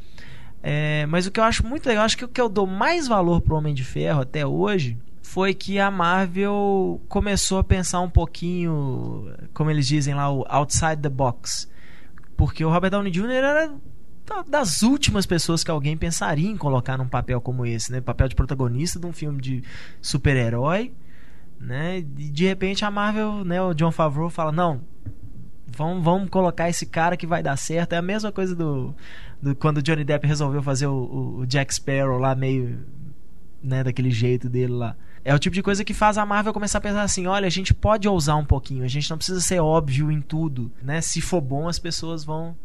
É, mas o que eu acho muito legal, acho que o que eu dou mais valor pro Homem de Ferro até hoje foi que a Marvel começou a pensar um pouquinho, como eles dizem lá, o outside the box. Porque o Robert Downey Jr. era das últimas pessoas que alguém pensaria em colocar num papel como esse, né? Papel de protagonista de um filme de super-herói, né? E de repente a Marvel, né, o John Favreau fala: "Não, vamos, vamos colocar esse cara que vai dar certo". É a mesma coisa do do, quando o Johnny Depp resolveu fazer o, o, Jack Sparrow lá meio né, daquele jeito dele lá. É o tipo de coisa que faz a Marvel começar a pensar assim, olha, a gente pode ousar um pouquinho, a gente não precisa ser óbvio em tudo, né? Se for bom, as pessoas vão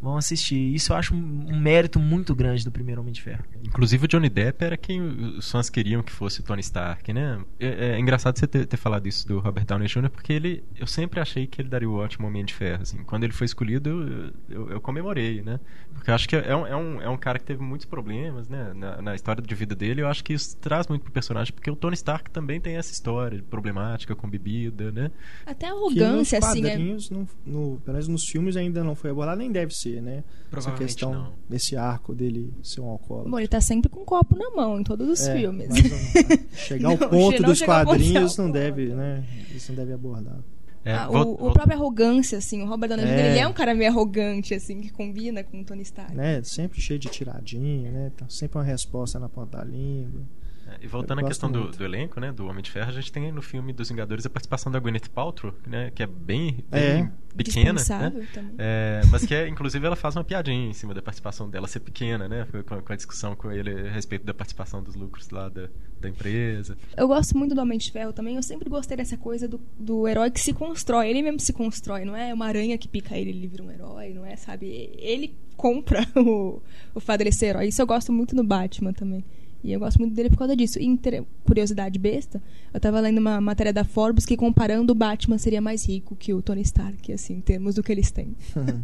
vão assistir. Isso eu acho um mérito muito grande do primeiro Homem de Ferro. Inclusive o Johnny Depp era quem os fãs queriam que fosse o Tony Stark, né? É, é engraçado você ter, ter, falado isso do Robert Downey Jr., porque ele, eu sempre achei que ele daria o ótimo Homem de Ferro. Assim. Quando ele foi escolhido, eu, eu, eu comemorei, né? Porque eu acho que é um, é, um, é um cara que teve muitos problemas, né? Na, na, história de vida dele, eu acho que isso traz muito pro personagem, porque o Tony Stark também tem essa história problemática com bebida, né? Até arrogância, que nos assim? No, no, pelo menos nos filmes ainda não foi abordado, nem deve ser ser, né? Essa questão não. desse arco dele ser um alcoólatra. Bom, ele tá sempre com um copo na mão em todos os É, filmes. mas não- chegar ao Não, ponto dos chegar quadrinhos não deve, né? Isso não deve abordar. É, Ah, vol- o, o vol- próprio arrogância, assim, o Robert Downey Jr., É. ele é um cara meio arrogante, assim, que combina com o Tony Stark. Né? Sempre cheio de tiradinha, né? Tá sempre uma resposta na ponta da língua. É, E voltando à questão do, do elenco, né, do Homem de Ferro, a gente tem no filme dos Vingadores a participação da Gwyneth Paltrow, né, que é bem, bem É. pequena, né? É, mas que, é, inclusive, ela faz uma piadinha em cima da participação dela ser pequena, né? Com, com a discussão com ele a respeito da participação dos lucros lá da, da empresa. Eu gosto muito do Homem de Ferro também. Eu sempre gostei dessa coisa do, do herói que se constrói. Ele mesmo se constrói, não é uma aranha que pica ele e ele vira um herói, não é, sabe? Ele compra o, o fato dele ser herói. Isso eu gosto muito no Batman também. E eu gosto muito dele por causa disso. E inter- curiosidade besta, eu tava lendo uma matéria da Forbes que comparando o Batman seria mais rico que o Tony Stark, assim, em termos do que eles têm.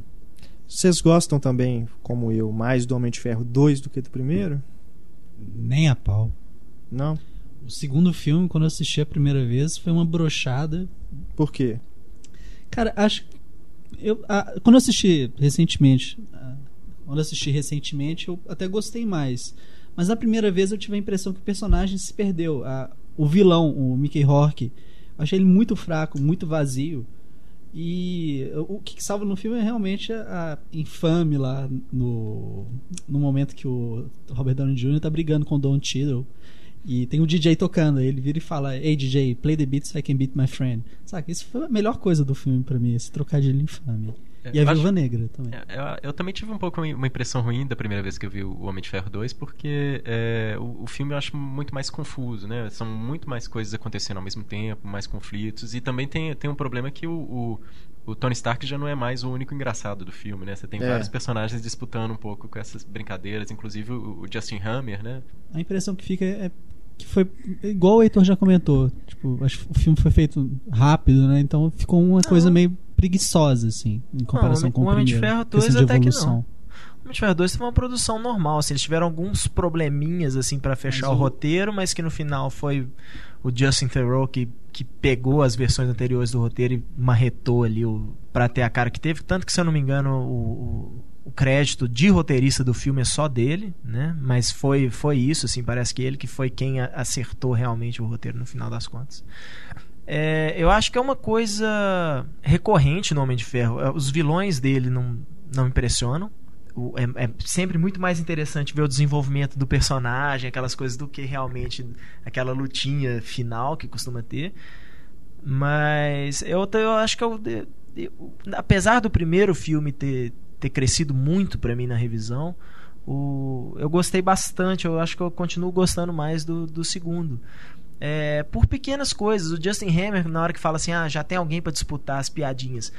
Vocês gostam também, como eu, mais do Homem de Ferro 2 do que do primeiro? Nem a pau. Não? O segundo filme, quando eu assisti a primeira vez, foi uma brochada. Por quê? Cara, acho. Eu, ah, quando eu assisti recentemente. ah, quando eu assisti recentemente, eu até gostei mais. Mas na primeira vez eu tive a impressão que o personagem se perdeu. Ah, o vilão, o Mickey Rourke, achei ele muito fraco, muito vazio. E o que salva no filme é realmente a, a infame lá no, no momento que o Robert Downey Jr. tá brigando com o Don Cheadle. E tem o DJ tocando, ele vira e fala: Hey DJ, play the beat so I can beat my friend. Saca? Isso foi a melhor coisa do filme pra mim, esse trocadilho infame. É, E a eu Viúva acho- Negra também. É, eu, eu também tive um pouco uma impressão ruim da primeira vez que eu vi o Homem de Ferro 2, porque é, o, o filme eu acho muito mais confuso, né? São muito mais coisas acontecendo ao mesmo tempo, mais conflitos. E também tem, tem um problema que o, o, o Tony Stark já não é mais o único engraçado do filme, né? Você tem É. vários personagens disputando um pouco com essas brincadeiras, inclusive o, o Justin Hammer, né? A impressão que fica é que foi igual o Heitor já comentou. Tipo, acho que o filme foi feito rápido, né? Então ficou uma coisa meio preguiçosa, assim, em comparação Homem- com o o Homem de primeiro. Ferro 2 Questão de até que não. Homem de Ferro 2 teve uma produção normal, assim, eles tiveram alguns probleminhas assim para fechar Mas o o- roteiro, mas que no final foi o Justin Theroux que, que pegou as versões anteriores do roteiro e marretou ali o para ter a cara que teve, tanto que se eu não me engano o, o, o crédito de roteirista do filme é só dele, né? Mas foi foi isso, assim, parece que ele que foi quem acertou realmente o roteiro no final das contas. É, eu acho que é uma coisa recorrente no Homem de Ferro. É, Os vilões dele não, não impressionam. O- é, é sempre muito mais interessante ver o desenvolvimento do personagem, aquelas coisas, do que realmente aquela lutinha final que costuma ter. Mas eu, eu acho que eu, eu- apesar do primeiro filme ter, ter crescido muito pra mim na revisão, o, eu gostei bastante. Eu acho que eu continuo gostando mais do, do segundo. É, por pequenas coisas. O Justin Hammer, na hora que fala assim, ah, já tem alguém pra disputar as piadinhas.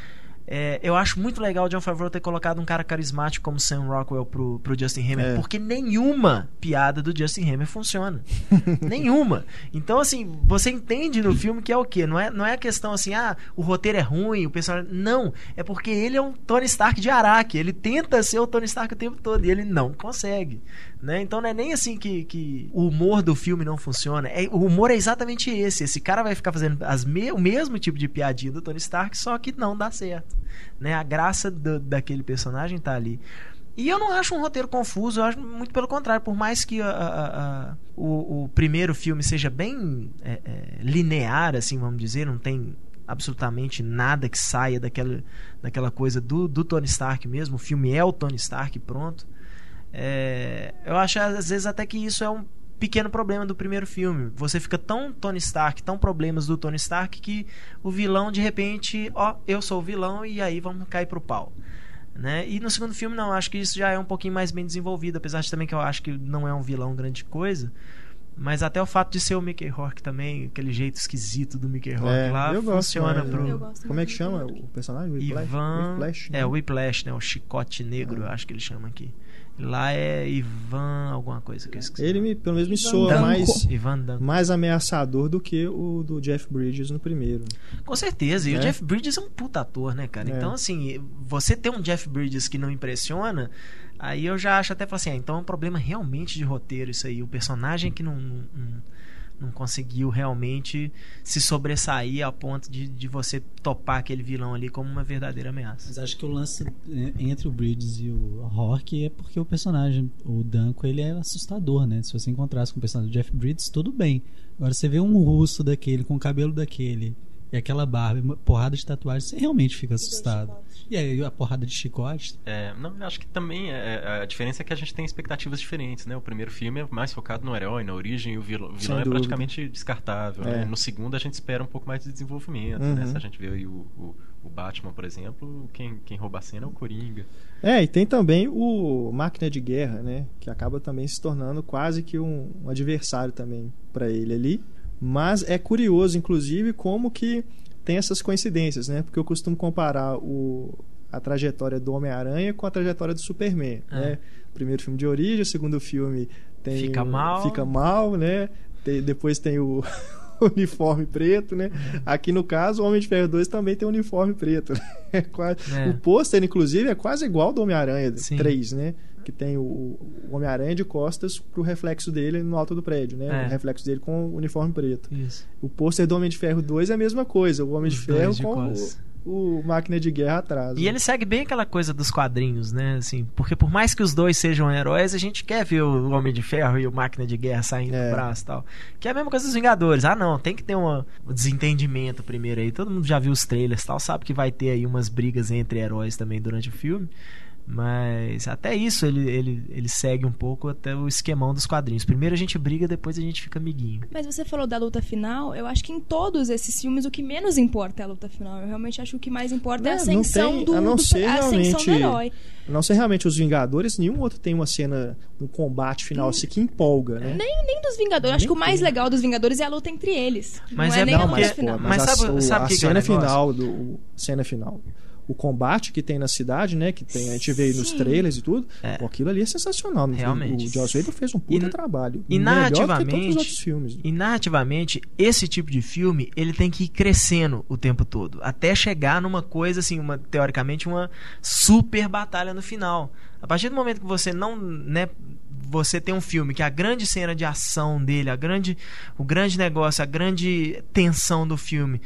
É, eu acho muito legal o John Favreau ter colocado um cara carismático como Sam Rockwell pro, pro Justin Hammer, É. porque nenhuma piada do Justin Hammer funciona. nenhuma. Então, assim, você entende no filme que é o quê? Não é, não é a questão assim, ah, o roteiro é ruim, o pessoal. Não. É porque ele é um Tony Stark de Araque. Ele tenta ser o Tony Stark o tempo todo e ele não consegue. Né? Então não é nem assim que, que o humor do filme não funciona. É, o humor é exatamente esse. Esse cara vai ficar fazendo as me- o mesmo tipo de piadinha do Tony Stark, só que não dá certo. Né? A graça do- daquele personagem tá ali. E eu não acho um roteiro confuso, eu acho muito pelo contrário. Por mais que a- a- a- o, o primeiro filme seja bem é, é, linear, assim, vamos dizer, não tem absolutamente nada que saia daquela, daquela coisa do, do Tony Stark mesmo. O filme é o Tony Stark, pronto. É, eu acho às vezes até que isso é um pequeno problema do primeiro filme. Você fica tão Tony Stark, tão problemas do Tony Stark que o vilão de repente, ó, eu sou o vilão e aí vamos cair pro pau. Né? E no segundo filme não, acho que isso já é um pouquinho mais bem desenvolvido, apesar de também que eu acho que não é um vilão grande coisa. Mas até o fato de ser o Mickey Rourke também, aquele jeito esquisito do Mickey Rourke É, lá, funciona mais, pro né? Eu gosto Como é que chama o personagem? O Whiplash? Ivan. Whiplash, é, né? o Whiplash, né? O chicote negro, eu acho que ele chama aqui. Lá é Ivan alguma coisa que eu esqueci. Ele, me, pelo menos, me soa mais, Ivan mais ameaçador do que o do Jeff Bridges no primeiro. Com certeza. E o É. Jeff Bridges é um puta ator, né, cara? É. Então, assim, você ter um Jeff Bridges que não impressiona, aí eu já acho até falar assim, ah, então é um problema realmente de roteiro isso aí. O personagem que não, não, não conseguiu realmente se sobressair a ponto de, de você topar aquele vilão ali como uma verdadeira ameaça. Mas acho que o lance é, entre o Bridges e o Rock é porque o personagem, o Danko, ele é assustador, né? Se você encontrasse com o personagem do Jeff Bridges, tudo bem. Agora você vê um russo daquele, com o cabelo daquele, e aquela barba, uma porrada de tatuagem, você realmente fica assustado. E aí a porrada de chicote. É, não, eu acho que também é, a diferença é que a gente tem expectativas diferentes, né? O primeiro filme é mais focado no herói, na origem, e o vilão, o vilão é praticamente descartável. É. né? No segundo a gente espera um pouco mais de desenvolvimento, né? Uhum. Se a gente vê aí o, o, o Batman, por exemplo, quem, quem rouba a cena é o Coringa. É, e tem também o Máquina de Guerra, né? Que acaba também se tornando quase que um, um adversário também para ele ali. Mas é curioso, inclusive, como que tem essas coincidências, né? Porque eu costumo comparar o, a trajetória do Homem-Aranha com a trajetória do Superman, É. né? Primeiro filme de origem, segundo filme tem Fica mal. fica mal, né? Tem- depois tem o uniforme preto, né? Aqui no caso, o Homem de Ferro 2 também tem um uniforme preto. né? É quase- É. O pôster, inclusive, é quase igual ao do Homem-Aranha Sim. 3, né? Que tem o, o Homem-Aranha de costas pro reflexo dele no alto do prédio, né? É. O reflexo dele com o uniforme preto. Isso. O pôster do Homem de Ferro 2 é a mesma coisa. O Homem de Os Ferro dois de com costas. O, máquina de guerra atrás. E né? ele segue bem aquela coisa dos quadrinhos, né? Assim, porque por mais que os dois sejam heróis, a gente quer ver o Homem de Ferro e o Máquina de Guerra saindo É. do braço e tal. Que é a mesma coisa dos Vingadores. Ah, não, tem que ter uma- um desentendimento primeiro aí. Todo mundo já viu os trailers e tal, sabe que vai ter aí umas brigas entre heróis também durante o filme. Mas até isso ele, ele, ele segue um pouco até o esquemão dos quadrinhos. Primeiro a gente briga, depois a gente fica amiguinho. Mas você falou da luta final, eu acho que em todos esses filmes o que menos importa é a luta final. Eu realmente acho que o que mais importa é a É, não ascensão tem- do, a não do- ser a ascensão do herói. A Não ser realmente os Vingadores, nenhum outro tem uma cena, um combate final assim que empolga, né? Nem, nem dos Vingadores. Eu acho Nem que o mais tem. legal dos Vingadores é a luta entre eles. Mas não é, é nem a não, luta mas- final. pô, mas a, sabe- o- sabe a o que que é cena negócio? final do cena final. O combate que tem na cidade, né? Que tem, a gente vê aí nos trailers e tudo. É. pô, aquilo ali é sensacional. Realmente. O Joss Whedon fez um puta E- trabalho. e narrativamente- filmes. E narrativamente, esse tipo de filme, ele tem que ir crescendo o tempo todo, até chegar numa coisa assim, uma teoricamente uma super batalha no final. A partir do momento que você não, né, você tem um filme que a grande cena de ação dele, a grande, o grande negócio, a grande tensão do filme,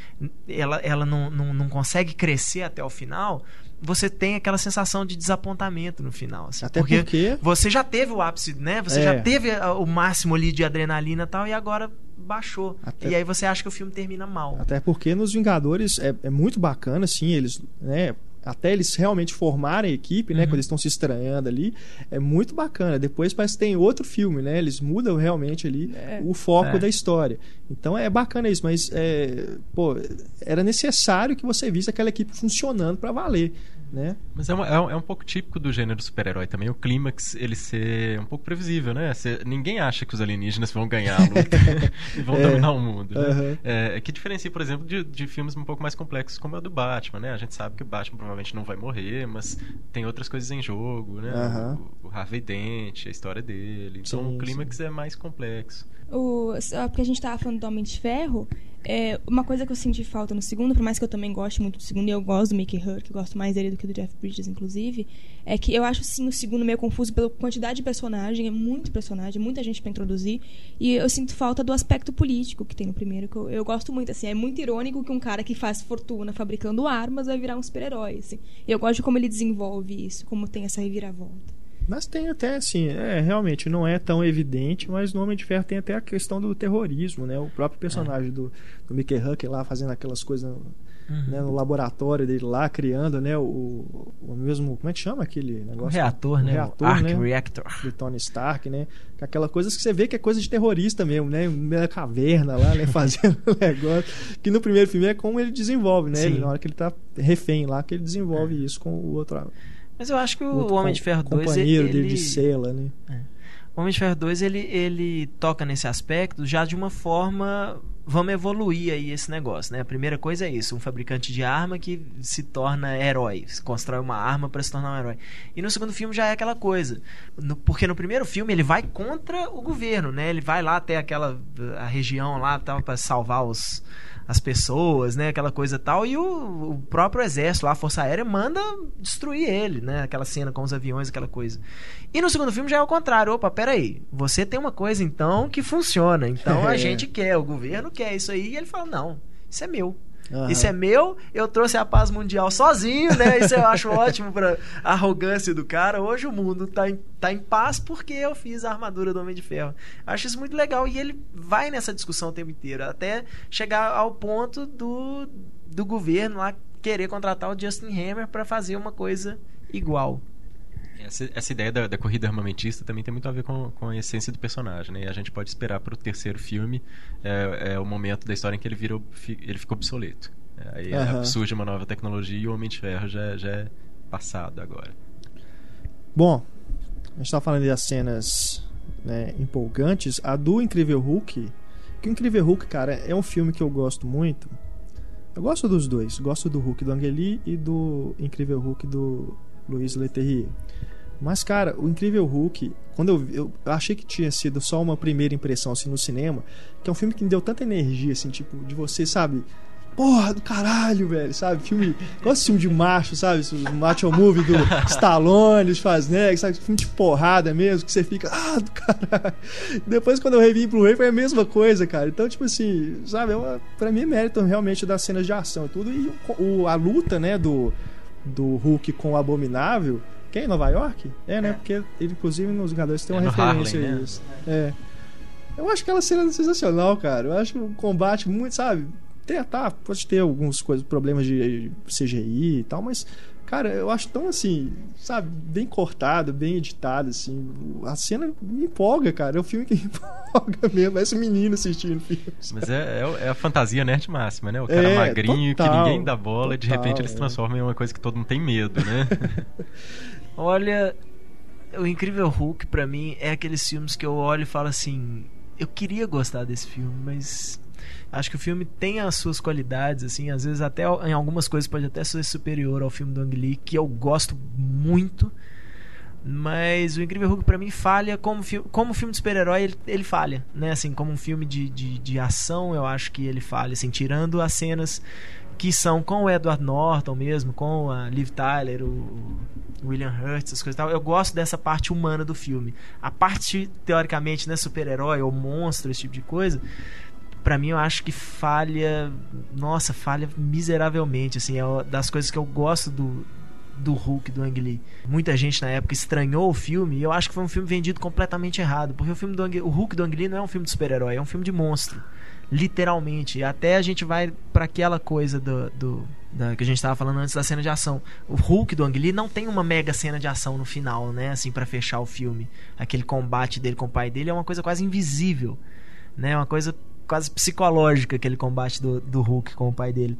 ela, ela não, não, não consegue crescer até o final, você tem aquela sensação de desapontamento no final. assim, Até porque, você já teve o ápice, né? Você É. já teve o máximo ali de adrenalina e tal, e agora baixou. Até- E aí você acha que o filme termina mal. até porque nos Vingadores é, é muito bacana, assim, eles, né? Até eles realmente formarem a equipe, né? Uhum. Quando eles estão se estranhando ali, é muito bacana. Depois parece que tem outro filme, né? Eles mudam realmente ali É. o foco É. da história. Então é bacana isso, mas é, pô, era necessário que você visse aquela equipe funcionando para valer, né? Mas é, uma- é um- é um pouco típico do gênero super-herói também, o clímax ele ser um pouco previsível, né? Ninguém acha que os alienígenas vão ganhar a luta e vão É. dominar o mundo. Né? Aham. É, que diferencia, por exemplo, de, de filmes um pouco mais complexos como é o do Batman, né? A gente sabe que o Batman provavelmente não vai morrer, mas tem outras coisas em jogo, né? Aham. O, o Harvey Dent, a história dele. Então Sim, o clímax é mais complexo. O, porque a gente tava falando do Homem de Ferro, é, uma coisa que eu senti falta no segundo, por mais que eu também goste muito do segundo, e eu gosto do Mickey Hurk, gosto mais dele do que do Jeff Bridges, inclusive, é que eu acho, sim, o segundo meio confuso pela quantidade de personagem, é muito personagem, muita gente pra introduzir, e eu sinto falta do aspecto político que tem no primeiro, que eu, eu gosto muito, assim, é muito irônico que um cara que faz fortuna fabricando armas vai virar um super-herói, assim. E eu gosto de como ele desenvolve isso, como tem essa reviravolta. Mas tem até assim, é, realmente não é tão evidente, mas no Homem de Ferro tem até a questão do terrorismo, né? O próprio personagem do, do Mickey Huck lá fazendo aquelas coisas no, Uhum. né, no laboratório dele lá, criando, né? O, o mesmo. Como é que chama aquele O negócio? reator, O né? reator, o Arc né? Reactor. do Tony Stark, né? Com Aquela coisa que você vê que é coisa de terrorista mesmo, né? Da caverna lá, né? Fazendo o negócio. Que no primeiro filme é como ele desenvolve, né? Ele, na hora que ele tá refém lá, que ele desenvolve isso com o outro, Mas eu acho que o, Homem de Ferro 2 companheiro ele, de cela, né? O Homem de Ferro 2 ele, ele toca nesse aspecto já de uma forma. Vamos evoluir aí esse negócio, né? A primeira coisa é isso: um fabricante de arma que se torna herói, se constrói uma arma para se tornar um herói. E no segundo filme já é aquela coisa, No- porque no primeiro filme ele vai contra o governo, né? Ele vai lá até aquela a região lá tal para salvar os as pessoas, né? Aquela coisa tal. E o, o próprio exército lá, a Força Aérea, manda destruir ele, né? Aquela cena com os aviões, aquela coisa. E no segundo filme já é o contrário. Opa, peraí. Você tem uma coisa, então, que funciona. Então a É. gente quer, o governo quer isso aí. E ele fala, não, isso é meu. Aham. Isso é meu, eu trouxe a paz mundial sozinho, né? Isso eu acho ótimo pra arrogância do cara. Hoje o mundo tá em, tá em paz porque eu fiz a armadura do Homem de Ferro. Acho isso muito legal e ele vai nessa discussão o tempo inteiro, até chegar ao ponto do, do governo lá querer contratar o Justin Hammer pra fazer uma coisa igual. Essa, essa ideia da, da corrida armamentista também tem muito a ver com, com a essência do personagem, né? E a gente pode esperar para o terceiro filme é, é o momento da história em que ele virou, ele ficou obsoleto. É, aí Aham. surge uma nova tecnologia e o Homem de Ferro já, já é passado agora. Bom, a gente tá falando das cenas né, empolgantes. A do Incrível Hulk. Que o Incrível Hulk, cara, é um filme que eu gosto muito. Eu gosto dos dois. Gosto do Hulk do Angeli e do Incrível Hulk do Luiz Leterrier. Mas, cara, o Incrível Hulk, quando eu, eu achei que tinha sido só uma primeira impressão assim no cinema, que é um filme que me deu tanta energia, assim, tipo, de você, sabe? Porra do caralho, velho, sabe? Filme. Gosto de filme de macho, sabe? Esse macho movie do Stallone, Schwarzenegger, sabe? Filme de porrada mesmo, que você fica, ah, do caralho. Depois, quando eu revi em Blu-ray, foi a mesma coisa, cara. Então, tipo assim, sabe? É uma, pra mim é mérito realmente das cenas de ação e tudo. E o, o- a luta, né, do, do Hulk com o Abominável. Que é em Nova York? É, né? Porque ele, inclusive, nos Vingadores tem uma É referência Harlem, a né? isso. É. Eu acho aquela cena sensacional, cara. Eu acho um combate muito, sabe? Tem, tá, pode ter alguns coisas, problemas de CGI e tal, mas, cara, eu acho tão assim, sabe, bem cortado, bem editado, assim. A cena me empolga, cara. É um filme que me empolga mesmo. Parece um menino assistindo o filme. Mas é, é, é a fantasia nerd máxima, né? O cara É, magrinho total, que ninguém dá bola, de total, repente ele se é. transforma em uma coisa que todo mundo tem medo, né? Olha, o Incrível Hulk pra mim é aqueles filmes que eu olho e falo assim, eu queria gostar desse filme, mas acho que o filme tem as suas qualidades assim, às vezes até em algumas coisas pode até ser superior ao filme do Ang Lee, que eu gosto muito. Mas o Incrível Hulk pra mim falha como, fi como filme de super-herói, ele, ele falha, né? Assim, como um filme de, de, de ação, eu acho que ele falha, assim, tirando as cenas que são com o Edward Norton mesmo, com a Liv Tyler, o William Hurt, essas coisas e tal. Eu gosto dessa parte humana do filme. A parte, teoricamente, né, super-herói ou monstro, esse tipo de coisa, pra mim eu acho que falha. Nossa, falha miseravelmente. Assim, é das coisas que eu gosto do, do Hulk do Ang Lee. Muita gente na época estranhou o filme e eu acho que foi um filme vendido completamente errado. Porque o filme do Ang, o Hulk do Ang Lee não é um filme de super-herói, é um filme de monstro. Literalmente. Até a gente vai pra aquela coisa do. do- da- que a gente tava falando antes da cena de ação. O Hulk do Ang Lee não tem uma mega cena de ação no final, né? Assim, pra fechar o filme. Aquele combate dele com o pai dele é uma coisa quase invisível. Né? Uma coisa quase psicológica, aquele combate do, do Hulk com o pai dele.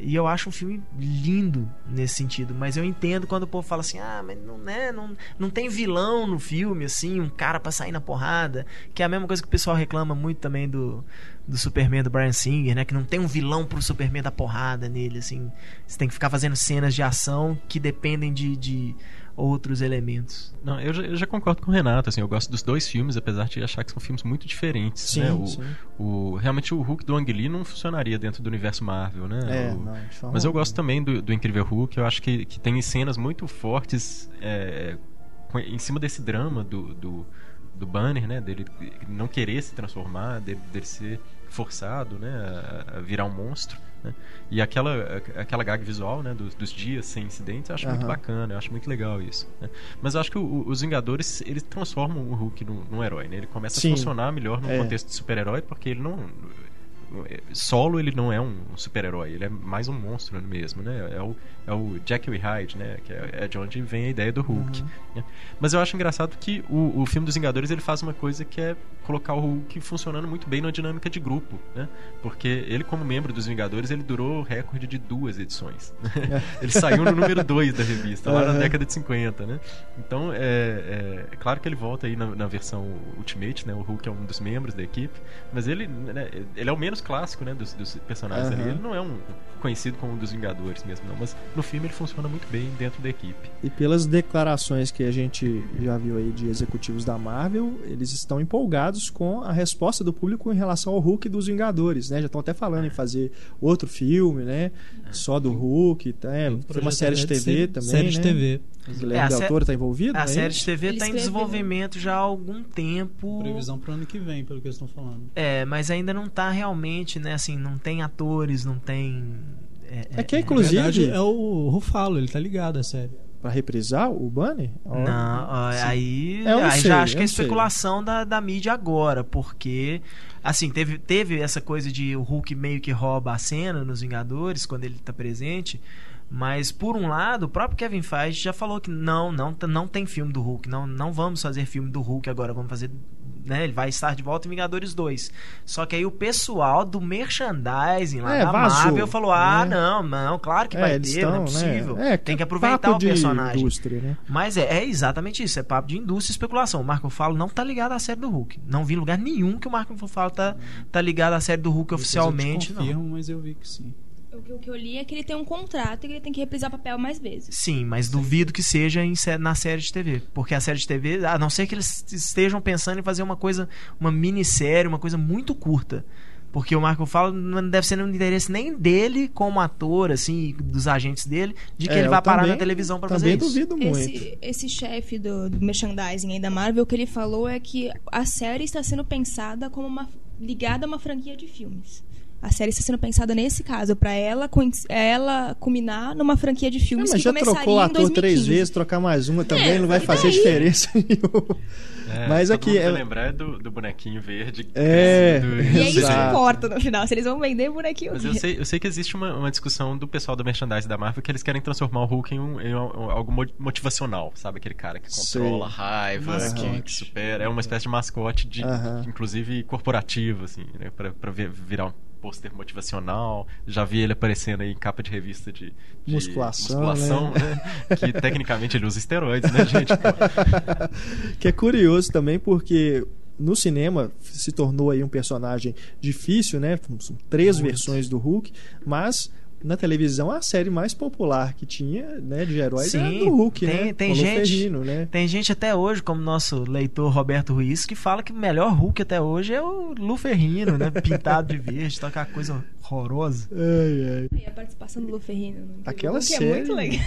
E eu acho um filme lindo nesse sentido, mas eu entendo quando o povo fala assim: ah, mas não, né, não, não tem vilão no filme, assim, um cara pra sair na porrada. Que é a mesma coisa que o pessoal reclama muito também do, do Superman do Brian Singer, né? Que não tem um vilão pro Superman dar porrada nele, assim. Você tem que ficar fazendo cenas de ação que dependem de, de outros elementos. Não, eu já, eu já concordo com o Renato, assim, eu gosto dos dois filmes, apesar de achar que são filmes muito diferentes, Sim, né? O, sim. o- realmente o Hulk do Ang Lee não funcionaria dentro do universo Marvel, né? É, O- não, Mas eu gosto também do, do Incrível Hulk, eu acho que, que tem cenas muito fortes é, em cima desse drama do, do, do Banner, né? Dele não querer se transformar, dele, dele ser forçado, né? A, a virar um monstro, né? E aquela, aquela gag visual, né? Dos, dos dias sem incidentes, eu acho muito Aham. bacana, eu acho muito legal isso. né? Mas eu acho que o- os Vingadores, eles transformam o Hulk num, num herói, né? Ele começa Sim. a funcionar melhor no É. contexto de super-herói, porque ele não solo ele não é um super-herói, ele é mais um monstro mesmo, né? É o, é o Jekyll e Hyde, né? Que é, é de onde vem a ideia do Hulk. Uhum. né? Mas eu acho engraçado que o, o filme dos Vingadores ele faz uma coisa que é colocar o Hulk funcionando muito bem na dinâmica de grupo, né? Porque ele como membro dos Vingadores ele durou o recorde de duas edições. ele saiu no número 2 da revista, lá na Uhum. década de 50, né? Então é, é, é claro que ele volta aí na, na versão Ultimate, né? O Hulk é um dos membros da equipe, mas ele, né, ele é o menos clássico, né, dos, dos personagens Aham. ali. Ele não é um conhecido como um dos Vingadores mesmo, não. Mas no filme ele funciona muito bem dentro da equipe. E pelas declarações que a gente já viu aí de executivos da Marvel, eles estão empolgados com a resposta do público em relação ao Hulk dos Vingadores, né? Já estão até falando em fazer outro filme, né? Só do Hulk, tá? É, tem uma série de TV também, Série né? de TV. O É, Guilherme a Del sé- Toro tá envolvido? A né? série de TV está em desenvolvimento já há algum tempo. Previsão pro ano que vem, pelo que eles estão falando. É, mas ainda não tá realmente, né? Assim, não tem atores, não tem. É que, Na inclusive, verdade, é o Rufalo, ele tá ligado à série. Pra reprisar o Bunny? Ó, Não, aí, É, aí sei, já acho que é especulação da, da mídia agora, porque assim, teve, teve essa coisa de o Hulk meio que rouba a cena nos Vingadores quando ele tá presente. Mas por um lado, o próprio Kevin Feige já falou que não, não, não tem filme do Hulk, não, não vamos fazer filme do Hulk agora, vamos fazer, né, ele vai estar de volta em Vingadores 2. Só que aí o pessoal do merchandising lá É, da vazou, Marvel falou: "Ah, né? não, não, claro que é, vai ter, não é estão, possível. né? É, tem que aproveitar papo o de personagem". indústria, né? Mas é, é exatamente isso, é papo de indústria e especulação. O Marco Falo não tá ligado à série do Hulk. Não vi em lugar nenhum que o Marco Falo tá, tá ligado à série do Hulk Depois oficialmente, eu te não. confirmo, mas eu vi que sim. O que, eu li é que ele tem um contrato e que ele tem que reprisar papel mais vezes. Sim, mas duvido que seja em na série de TV. Porque a série de TV, a não ser que eles estejam pensando em fazer uma coisa, uma minissérie, uma coisa muito curta. Porque o Marco Falo não deve ser no interesse nem dele como ator, assim, dos agentes dele, de que É, ele vai parar também- na televisão pra fazer Também isso. duvido muito. Esse, esse chefe do, do merchandising aí da Marvel, o que ele falou é que a série está sendo pensada como uma ligada a uma franquia de filmes. A série está sendo pensada nesse caso, pra ela, ela culminar numa franquia de É, filmes mas que já trocou o em ator 2015. três vezes, trocar mais uma também É, não vai fazer daí? diferença nenhuma. É, Mas aqui mundo é- lembrar é do, do bonequinho verde. É. E é isso que importa no final, se eles vão vender bonequinho. Mas eu sei, eu sei que existe uma, uma discussão do pessoal do merchandising da Marvel que eles querem transformar o Hulk em, um- em um- algo mo- motivacional, sabe? Aquele cara que controla Sei. raiva, que, que supera. É uma espécie de mascote, de, Aham. inclusive corporativo, assim, né? Pra, pra vi- virar um pôster motivacional. Já vi ele aparecendo aí em capa de revista de, de Musculação, musculação, né? Que tecnicamente ele usa esteroides, né, gente? que é curioso também porque no cinema se tornou aí um personagem difícil, né? São três versões do Hulk, mas na televisão a série mais popular que tinha, né, de heróis era Sim, do Hulk, tem- né? tem gente- Ferrino, né? Tem gente até hoje, como nosso leitor Roberto Ruiz, que fala que o melhor Hulk até hoje é o Lu Ferrino, né? Pintado de verde, tá aquela coisa horrorosa. Ai, ai. E a participação do Lu Ferrino. Aquela Hulk série- É muito legal.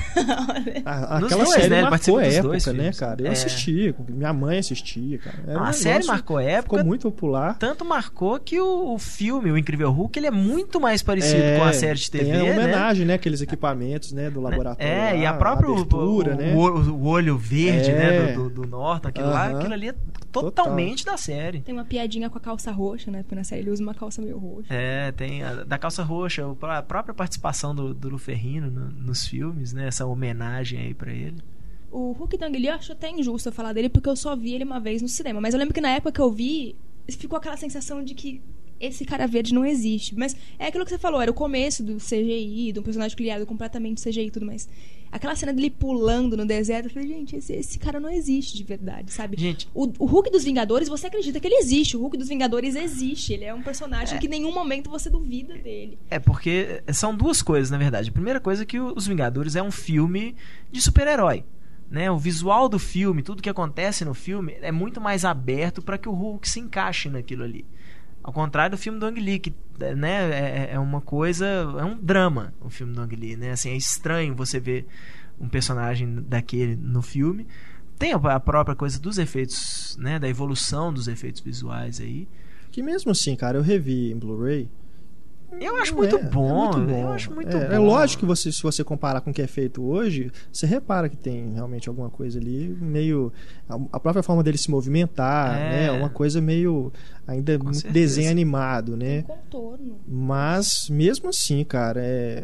A- Nos aquela dois, série né? Marcou a época, dois né, cara? Eu É. assistia, minha mãe assistia, cara. Era Não, um a série negócio- marcou época, Ficou muito popular. tanto marcou que o, o filme, o Incrível Hulk, ele é muito mais parecido É, com a série de TV, a né? homenagem, né? Aqueles equipamentos, né? Do laboratório. É, e lá, a própria o- abertura, o, né? o, olho verde, É. né, do, do, do Norton, aquilo lá, Aham. aquilo ali é totalmente da série. Tem uma piadinha com a calça roxa, né? Porque na série ele usa uma calça meio roxa. É, tem a, da calça roxa, a própria participação do, do Lu Ferrino no- nos filmes, né? Essa homenagem aí pra ele. O Hulk Dang Lee eu acho até injusto eu falar dele porque eu só vi ele uma vez no cinema. Mas eu lembro que na época que eu vi, ficou aquela sensação de que esse cara verde não existe. Mas é aquilo que você falou, era o começo do CGI, do personagem criado completamente CGI e tudo mais. Aquela cena dele pulando no deserto, eu falei, gente, esse, esse cara não existe de verdade, sabe? Gente, O, o Hulk dos Vingadores, você acredita que ele existe. O Hulk dos Vingadores existe. Ele é um personagem que em nenhum momento você duvida dele. É porque são duas coisas, na verdade. A primeira coisa é que Os Vingadores é um filme de super-herói. Né? O visual do filme, tudo que acontece no filme é muito mais aberto para que o Hulk se encaixe naquilo ali. Ao contrário do filme do Ang Lee, que né, é, é uma coisa. É um drama o filme do Ang Lee. Né? Assim, é estranho você ver um personagem daquele no filme. Tem a própria coisa dos efeitos, né? Da evolução dos efeitos visuais aí. Que mesmo assim, cara, eu revi em Blu-ray. Eu acho Não muito é, é bom. muito Eu acho muito é, bom. É lógico que você, se você comparar com o que é feito hoje, você repara que tem realmente alguma coisa ali meio. A, a própria forma dele se movimentar, É. né? Uma coisa meio. Ainda Com muito certeza. desenho animado, Tem né? contorno. Mas mesmo assim, cara, é,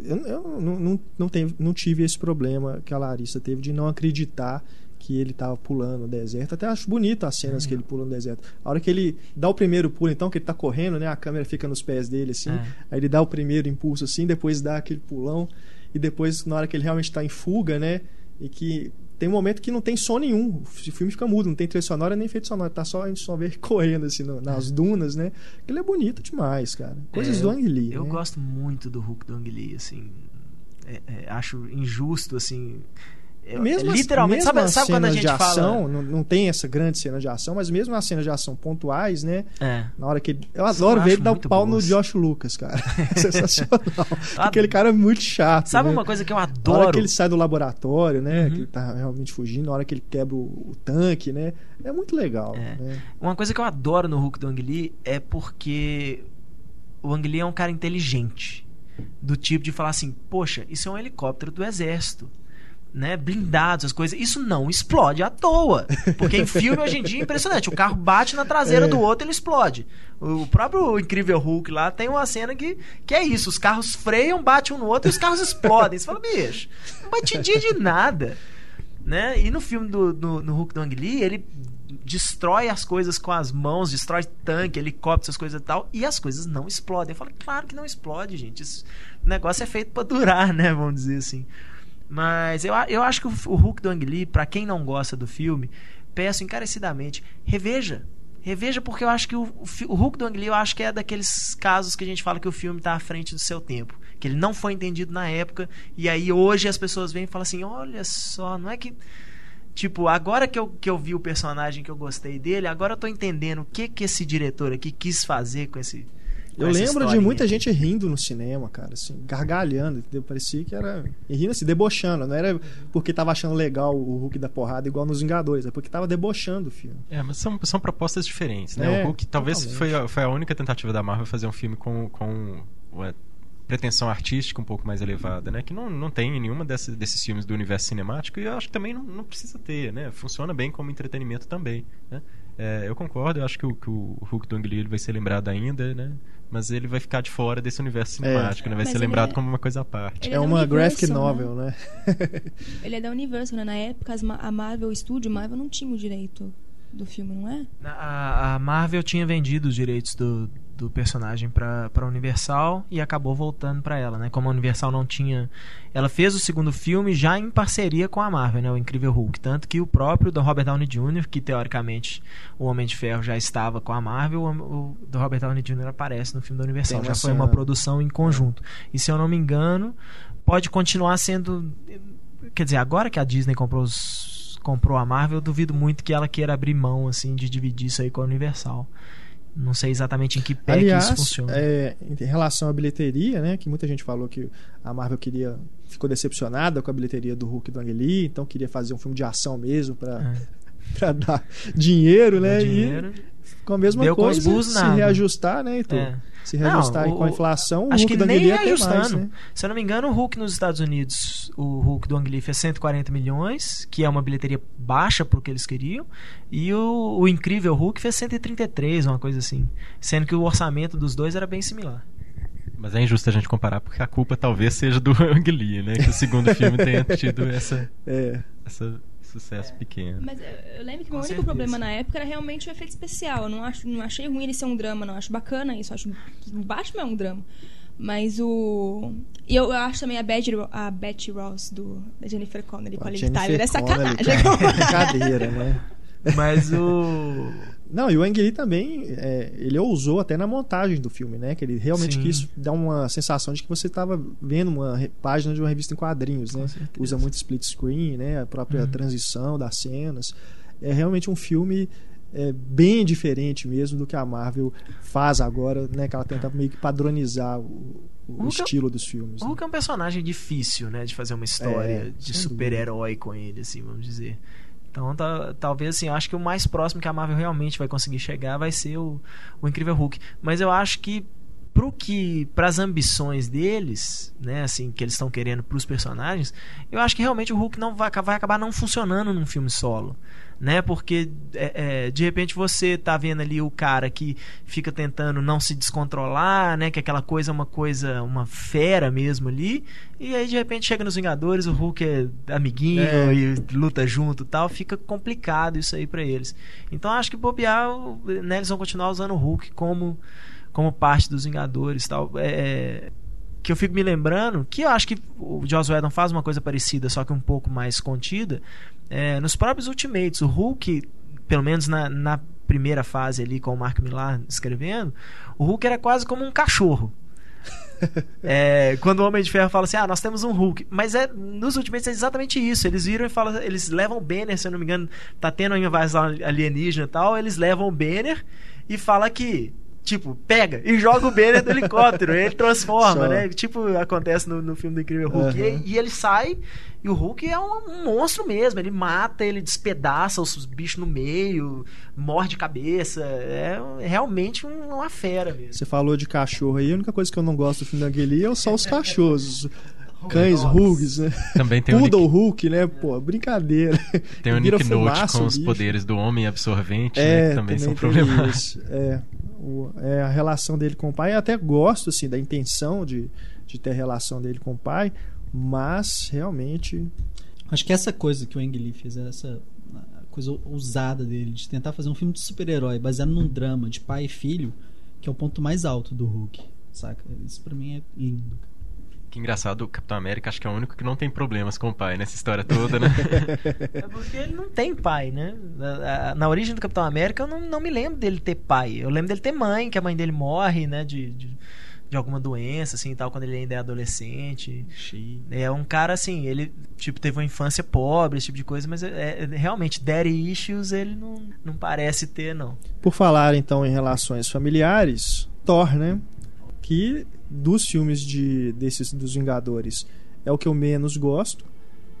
eu, eu não, não, não, tenho, não tive esse problema que a Larissa teve de não acreditar que ele tava pulando no deserto. Até acho bonito as cenas Uhum. que ele pula no deserto. A hora que ele dá o primeiro pulo, então, que ele tá correndo, né? A câmera fica nos pés dele, assim. É. Aí ele dá o primeiro impulso, assim, depois dá aquele pulão. E depois, na hora que ele realmente tá em fuga, né? E que tem um momento que não tem som nenhum. O filme fica mudo, não tem trilha sonora nem efeito sonoro. Tá só, a gente só vê correndo assim no- nas dunas, né? Ele é bonito demais, cara. Coisas É, do Ang Lee. Eu né? gosto muito do Hulk do Ang Lee, assim. É- é, acho injusto, assim. Eu- mesmo as- literalmente, mesmo sabe, sabe quando a gente de ação, fala. não, não tem essa grande cena de ação, mas mesmo as cenas de ação pontuais, né? É. Na hora que ele... Eu adoro ver acho ele dar o pau boas. no Josh Lucas, cara. É sensacional. Eu Aquele cara é muito chato. Sabe né? uma coisa que eu Na hora adoro? que ele sai do laboratório, né? Uhum. Que ele tá realmente fugindo, na hora que ele quebra o, o tanque, né? É muito legal. É. né? Uma coisa que eu adoro no Hulk do Ang Lee é porque o Ang Lee é um cara inteligente. Do tipo de falar assim, poxa, isso é um helicóptero do exército. Né, blindados, as coisas. Isso não explode à toa. Porque em filme hoje em dia é impressionante. O carro bate na traseira É. do outro ele explode. O próprio Incrível Hulk lá tem uma cena que, que é isso: os carros freiam, batem um no outro e os carros explodem. Você fala, bicho, não batidinha de nada né? E no filme do, do no Hulk do Ang Lee, ele destrói as coisas com as mãos, destrói tanque, helicóptero, essas coisas e tal, e as coisas não explodem. Eu falo, claro que não explode, gente. O negócio é feito pra durar, né? Vamos dizer assim. Mas eu, eu acho que o, Hulk do Ang Lee, pra quem não gosta do filme, peço encarecidamente, reveja. Reveja porque eu acho que o, o, Hulk do Ang Lee, eu acho que é daqueles casos que a gente fala que o filme tá à frente do seu tempo. Que ele não foi entendido na época, e aí hoje as pessoas vêm e falam assim, olha só, não é que... Tipo, agora que eu, que eu vi o personagem que eu gostei dele, agora eu tô entendendo o que que esse diretor aqui quis fazer com esse. Eu lembro de muita gente rindo no cinema, cara, assim, gargalhando, entendeu? Parecia que era. E rindo assim, debochando. Não era porque tava achando legal o Hulk da porrada igual nos Vingadores, é porque tava debochando o filme. É, mas são, são propostas diferentes, né? É, o Hulk talvez foi a, foi a única tentativa da Marvel fazer um filme com, com uma pretensão artística um pouco mais elevada, né? Que não, não tem em nenhuma dessas, desses filmes do universo cinemático e eu acho que também não, não precisa ter, né? Funciona bem como entretenimento também, né? É, eu concordo, eu acho que o, que o Hulk do Ang Lee ele vai ser lembrado ainda, né? Mas ele vai ficar de fora desse universo cinemático, né? Vai Mas ser lembrado é- como uma coisa à parte. Ele é é uma graphic Universal, novel, né? Ele é da Universal, né? Na época, a Marvel Studio, Marvel não tinha o direito do filme, não é? A, a Marvel tinha vendido os direitos do, do personagem pra Universal e acabou voltando pra ela, né? Como a Universal não tinha. Ela fez o segundo filme já em parceria com a Marvel, né? O Incrível Hulk. Tanto que o próprio do Robert Downey Jr., que teoricamente o Homem de Ferro já estava com a Marvel, o, o do Robert Downey Jr. aparece no filme da Universal. Já foi uma produção em conjunto. E se eu não me engano, pode continuar sendo. Quer dizer, agora que a Disney comprou os comprou a Marvel, eu duvido muito que ela queira abrir mão assim de dividir isso aí com a Universal. Não sei exatamente em que pé que isso Aliás, funciona. é, em relação à bilheteria, né? Que muita gente falou que a Marvel queria. ficou decepcionada com a bilheteria do Hulk e do Ang Lee, então queria fazer um filme de ação mesmo pra, É. dar dinheiro, né? Dá E dinheiro. Com a mesma Deu com os coisa, se reajustar, né, Heitor? É. Se reajustar Não, aí com a o- inflação, o Acho Hulk que nem Lee até mais, ajustando. né? Se eu não me engano, o Hulk nos Estados Unidos, o Hulk do Ang Lee fez 140 milhões, que é uma bilheteria baixa pro que eles queriam, e o, o Incrível Hulk fez 133, uma coisa assim. Sendo que o orçamento dos dois era bem similar. Mas é injusto a gente comparar porque a culpa talvez seja do Ang Lee, né? Que o segundo filme tenha tido essa, É. essa sucesso pequeno. Mas eu, eu lembro que o meu único problema na época era realmente o efeito especial. Eu não, acho, não achei ruim ele ser um drama, não. Acho bacana isso. Acho Batman é um drama. Mas o. E eu, eu acho também a Betty, a Betty Ross do, da Jennifer Connelly com a Liv Tyler é Connelly, sacanagem. cara, é brincadeira, né? Mas o. Não, e o Ang Lee também, é, ele ousou até na montagem do filme, né? Que ele realmente Sim. quis dar uma sensação de que você estava vendo uma página de uma revista em quadrinhos, né? Usa muito split screen, né? A própria Uhum. transição das cenas. É realmente um filme é, bem diferente mesmo do que a Marvel faz agora, né? Que ela tenta meio que padronizar o, o é- estilo dos filmes. O né? Hulk é um personagem difícil, né? De fazer uma história É, de super-herói com ele, assim, vamos dizer. Então, tá- talvez, assim, eu acho que o mais próximo que a Marvel realmente vai conseguir chegar vai ser o, o Incrível Hulk. Mas eu acho que pro que para as ambições deles, né, assim, que eles estão querendo pros personagens, eu acho que realmente o Hulk não vai, vai acabar não funcionando num filme solo, né? Porque é, é, de repente você tá vendo ali o cara que fica tentando não se descontrolar, né? Que aquela coisa é uma coisa, uma fera mesmo ali, e aí de repente chega nos Vingadores, o Hulk é amiguinho É. e luta junto, e tal, fica complicado isso aí pra eles. Então acho que bobear, né, eles vão continuar usando o Hulk como como parte dos Vingadores tal. É, que eu fico me lembrando que eu acho que o Joss Whedon faz uma coisa parecida, só que um pouco mais contida, é, nos próprios Ultimates. O Hulk, pelo menos na, na primeira fase ali com o Mark Millar escrevendo, o Hulk era quase como um cachorro. É, quando o Homem de Ferro fala assim, ah, nós temos um Hulk. Mas é, nos últimos é exatamente isso. Eles viram e falam, eles levam o Banner, se eu não me engano, tá tendo uma invasão alienígena e tal, eles levam o Banner e fala que tipo, pega e joga o Banner do helicóptero, ele transforma, Só. né? Tipo, acontece no, no filme do Incrível Hulk. Uhum. E, e, ele sai, e o Hulk é um, um, monstro mesmo. Ele mata, ele despedaça os bichos no meio, morde cabeça. É realmente uma fera mesmo. Você falou de cachorro aí, a única coisa que eu não gosto do filme da Angeli é só os cachorros. Cães Hugs, né? Também tem Poodle Nick... Hulk, né? Pô, brincadeira. Tem o Nick Note com os poderes do homem absorvente, né? é, né? Também, também são problemáticos. É, o, é, a relação dele com o pai. Eu até gosto, assim, da intenção de, de ter relação dele com o pai, mas realmente... Acho que essa coisa que o Ang Lee fez, essa coisa ousada dele, de tentar fazer um filme de super-herói baseado num drama de pai e filho, que é o ponto mais alto do Hulk, saca? Isso pra mim é lindo. Que engraçado, o Capitão América acho que é o único que não tem problemas com o pai nessa história toda, né? é porque ele não tem pai, né? Na, na, origem do Capitão América eu não, não me lembro dele ter pai. Eu lembro dele ter mãe, que a mãe dele morre, né? De, de, de alguma doença, assim, tal, quando ele ainda é adolescente. Xiii. É um cara, assim, ele, tipo, teve uma infância pobre, esse tipo de coisa, mas é, é, realmente, daddy issues ele não, não parece ter, não. Por falar, então, em relações familiares, Thor, né? Que dos filmes de desses dos Vingadores é o que eu menos gosto.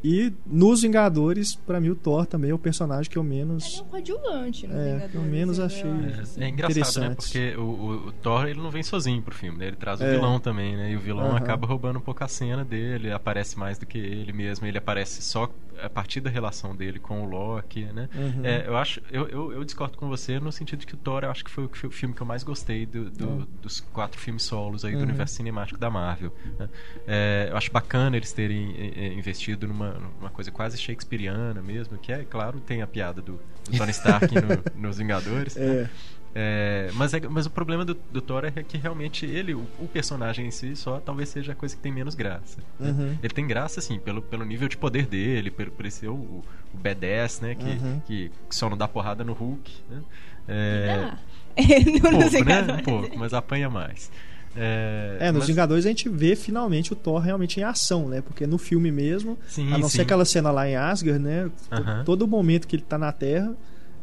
E nos Vingadores, para mim, o Thor também é o personagem que eu menos. Ele é um coadjuvante no é, Vingadores. Eu menos achei. É, é engraçado, né? Porque o, o, o, Thor ele não vem sozinho pro filme, né? Ele traz o é. vilão também, né? E o vilão uhum. acaba roubando um pouco a cena dele, aparece mais do que ele mesmo. Ele aparece só a partir da relação dele com o Loki, né? Uhum. É, eu acho, eu, eu, eu, discordo com você no sentido de que o Thor, eu acho que foi o, filme que eu mais gostei do, do, uhum. dos quatro filmes solos aí do uhum. universo cinemático da Marvel. Né? É, eu acho bacana eles terem é, é, investido numa, numa coisa quase shakespeariana mesmo, que é, claro, tem a piada do, do Tony Stark no, nos Vingadores. Né? É. É, mas, é, mas o problema do, do, Thor é que realmente ele, o, o, personagem em si, só talvez seja a coisa que tem menos graça. Né? Uhum. Ele tem graça, assim, pelo, pelo nível de poder dele, por, por ser o, o B10, né? Que, uhum. que, que, só não dá porrada no Hulk. Né? É, um pouco, né? Um pouco, mas apanha mais. É, é nos mas... Vingadores a gente vê finalmente o Thor realmente em ação, né? Porque no filme mesmo, sim, a não sim. ser aquela cena lá em Asgard, né? Uhum. Todo momento que ele tá na Terra,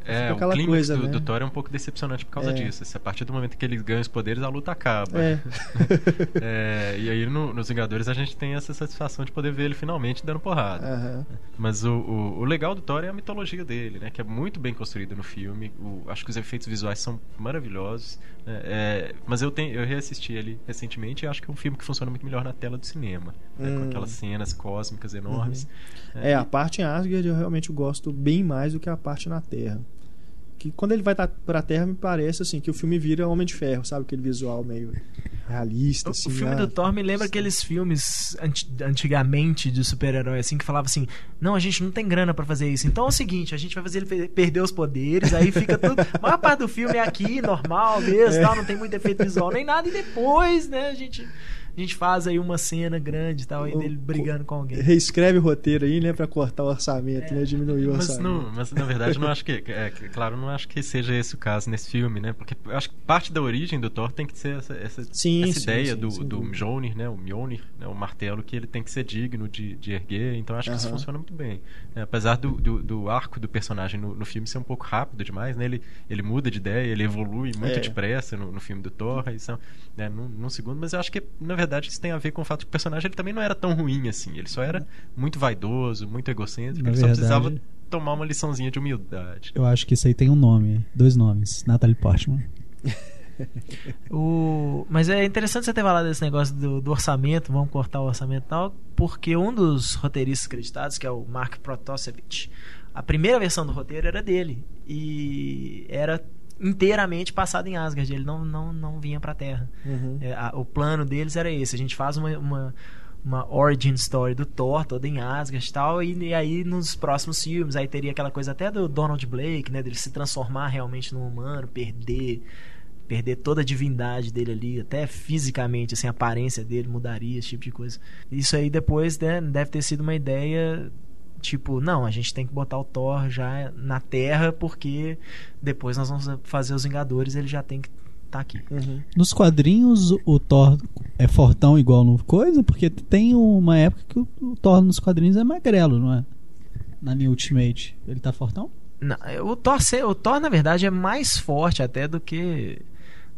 é, o clima coisa, do, né? do, Thor é um pouco decepcionante por causa é. disso. A partir do momento que ele ganha os poderes, a luta acaba. É. é, e aí no, nos Vingadores a gente tem essa satisfação de poder ver ele finalmente dando porrada. Uhum. Mas o, o, o, legal do Thor é a mitologia dele, né? Que é muito bem construída no filme. O, acho que os efeitos visuais são maravilhosos. Né? É, mas eu, tenho, eu reassisti ele recentemente e acho que é um filme que funciona muito melhor na tela do cinema. Né? Hum. Com aquelas cenas cósmicas enormes. Uhum. É, a parte em Asgard eu realmente gosto bem mais do que a parte na Terra que quando ele vai para a Terra me parece assim que o filme vira Homem de Ferro, sabe aquele visual meio realista. Assim, o filme ah, do Thor me lembra aqueles filmes antigamente de super-herói assim que falava assim, não a gente não tem grana para fazer isso, então é o seguinte, a gente vai fazer ele perder os poderes, aí fica tudo, a maior parte do filme é aqui normal mesmo, é. tal, não tem muito efeito visual nem nada e depois, né, a gente a gente faz aí uma cena grande e tal, aí dele brigando com alguém. Reescreve o roteiro aí, né, pra cortar o orçamento, é. né, diminuir o mas orçamento. Não, mas na verdade não acho que, é, claro, não acho que seja esse o caso nesse filme, né, porque eu acho que parte da origem do Thor tem que ser essa, essa, sim, essa sim, ideia sim, do, do Mjolnir, né, o Mjolnir, né, o martelo, que ele tem que ser digno de, de erguer, então acho que isso funciona muito bem. É, apesar do, do, do, arco do personagem no, no, filme ser um pouco rápido demais, né, ele, ele muda de ideia, ele evolui muito é. depressa no, no filme do Thor, isso, né, num, num segundo, mas eu acho que, na verdade, isso tem a ver com o fato que o personagem ele também não era tão ruim assim. Ele só era muito vaidoso, muito egocêntrico. Na ele verdade, só precisava tomar uma liçãozinha de humildade. Eu acho que isso aí tem um nome, dois nomes: Natalie Portman. o... Mas é interessante você ter falado desse negócio do, do, orçamento, vamos cortar o orçamento e tal, porque um dos roteiristas acreditados, que é o Mark Protosevich, a primeira versão do roteiro era dele. E era inteiramente passado em Asgard. Ele não, não, não vinha pra Terra. Uhum. É, a, o plano deles era esse. A gente faz uma, uma, uma origin story do Thor, toda em Asgard e tal. E, e, aí nos próximos filmes, aí teria aquela coisa até do Donald Blake, né? Dele se transformar realmente num humano, perder perder toda a divindade dele ali, até fisicamente, assim, a aparência dele mudaria, esse tipo de coisa. Isso aí depois né, deve ter sido uma ideia tipo, não, a gente tem que botar o Thor já na Terra porque depois nós vamos fazer os Vingadores, ele já tem que estar tá aqui. Uhum. Nos quadrinhos, o Thor é fortão igual no coisa, porque tem uma época que o, Thor nos quadrinhos é magrelo, não é? Na linha Ultimate. Ele tá fortão? Não, o Thor, o Thor, na verdade, é mais forte até do que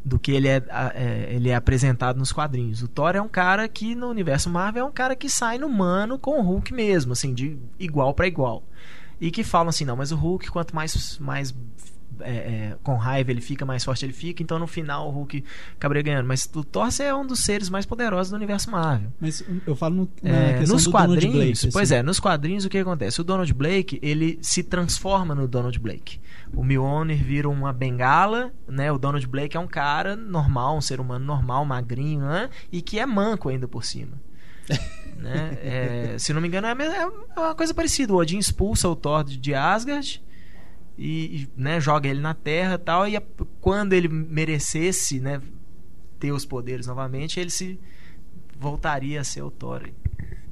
do que ele é, é, ele é apresentado nos quadrinhos. O Thor é um cara que no universo Marvel é um cara que sai no mano com o Hulk mesmo, assim, de igual para igual. E que falam assim, não, mas o Hulk quanto mais mais é, é, com raiva ele fica, mais forte ele fica, então no final o Hulk acabaria ganhando. Mas o Thor é um dos seres mais poderosos do universo Marvel. Mas eu falo no, É, questão nos quadrinhos, Blake, pois assim. é, nos quadrinhos o que acontece? O Donald Blake, ele se transforma no Donald Blake. O Mjolnir vira uma bengala, né? O Donald Blake é um cara normal, um ser humano normal, magrinho, né? E que é manco ainda por cima. né? É, se não me engano, é é uma coisa parecida. O Odin expulsa o Thor de Asgard e, né, joga ele na terra tal. E quando ele merecesse né, ter os poderes novamente, ele se voltaria a ser o Thor.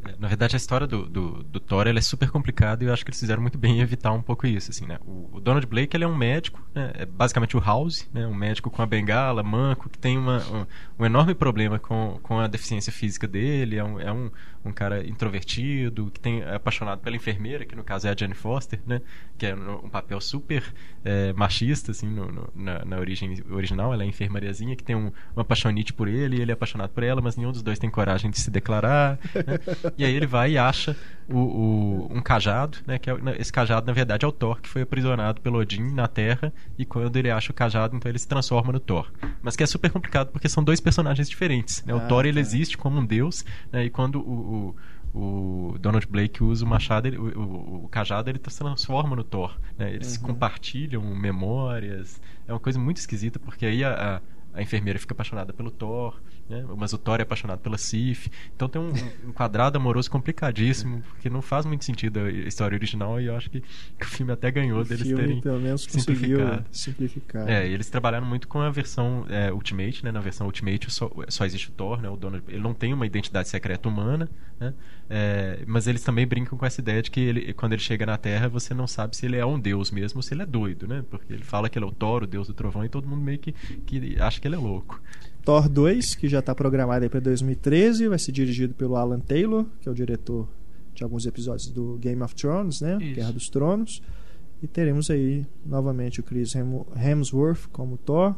É, Na verdade, a história do, do, do Thor é super complicada e eu acho que eles fizeram muito bem em evitar um pouco isso. Assim, né? o, o Donald Blake ele é um médico, né? é basicamente o House, né? um médico com a bengala, manco, que tem uma, um, um enorme problema com, com a deficiência física dele. É um, é um, um cara introvertido, que tem, é apaixonado pela enfermeira, que no caso é a Jane Foster, né? que é um papel super é, machista assim, no, no- na, na origem original. Ela é enfermariazinha que tem um, uma paixonite por ele e ele é apaixonado por ela, mas nenhum dos dois tem coragem de se declarar. né? E aí ele vai e acha o, o- um cajado, né? Que é, esse cajado, na verdade, é o Thor, que foi aprisionado pelo Odin na Terra. E quando ele acha o cajado, então ele se transforma no Thor. Mas que é super complicado porque são dois personagens diferentes. Né? O Ah, Thor ele tá. existe como um deus, né? E quando o, o, o Donald Blake usa o machado, ele- o, o- o cajado, ele se transforma no Thor. Né? Eles se Uhum. compartilham memórias. É uma coisa muito esquisita porque aí a, a a enfermeira fica apaixonada pelo Thor, né? mas o Thor é apaixonado pela Sif. Então tem um, um quadrado amoroso complicadíssimo, porque não faz muito sentido a história original e eu acho que, que o filme até ganhou O deles terem. pelo menos, simplificado. simplificar. É, eles trabalharam muito com a versão é, Ultimate, né? Na versão Ultimate só, só existe o Thor, né? O Donald, ele não tem uma identidade secreta humana, né? É, mas eles também brincam com essa ideia de que ele, quando ele chega na Terra, você não sabe se ele é um deus mesmo ou se ele é doido, né? Porque ele fala que ele é o Thor, o deus do trovão, e todo mundo meio que, que acha que ele é louco. Thor 2, que já está programado para 2013, vai ser dirigido pelo Alan Taylor, que é o diretor de alguns episódios do Game of Thrones, né? Isso. Guerra dos Tronos. E teremos aí novamente o Chris Hem- Hemsworth como Thor.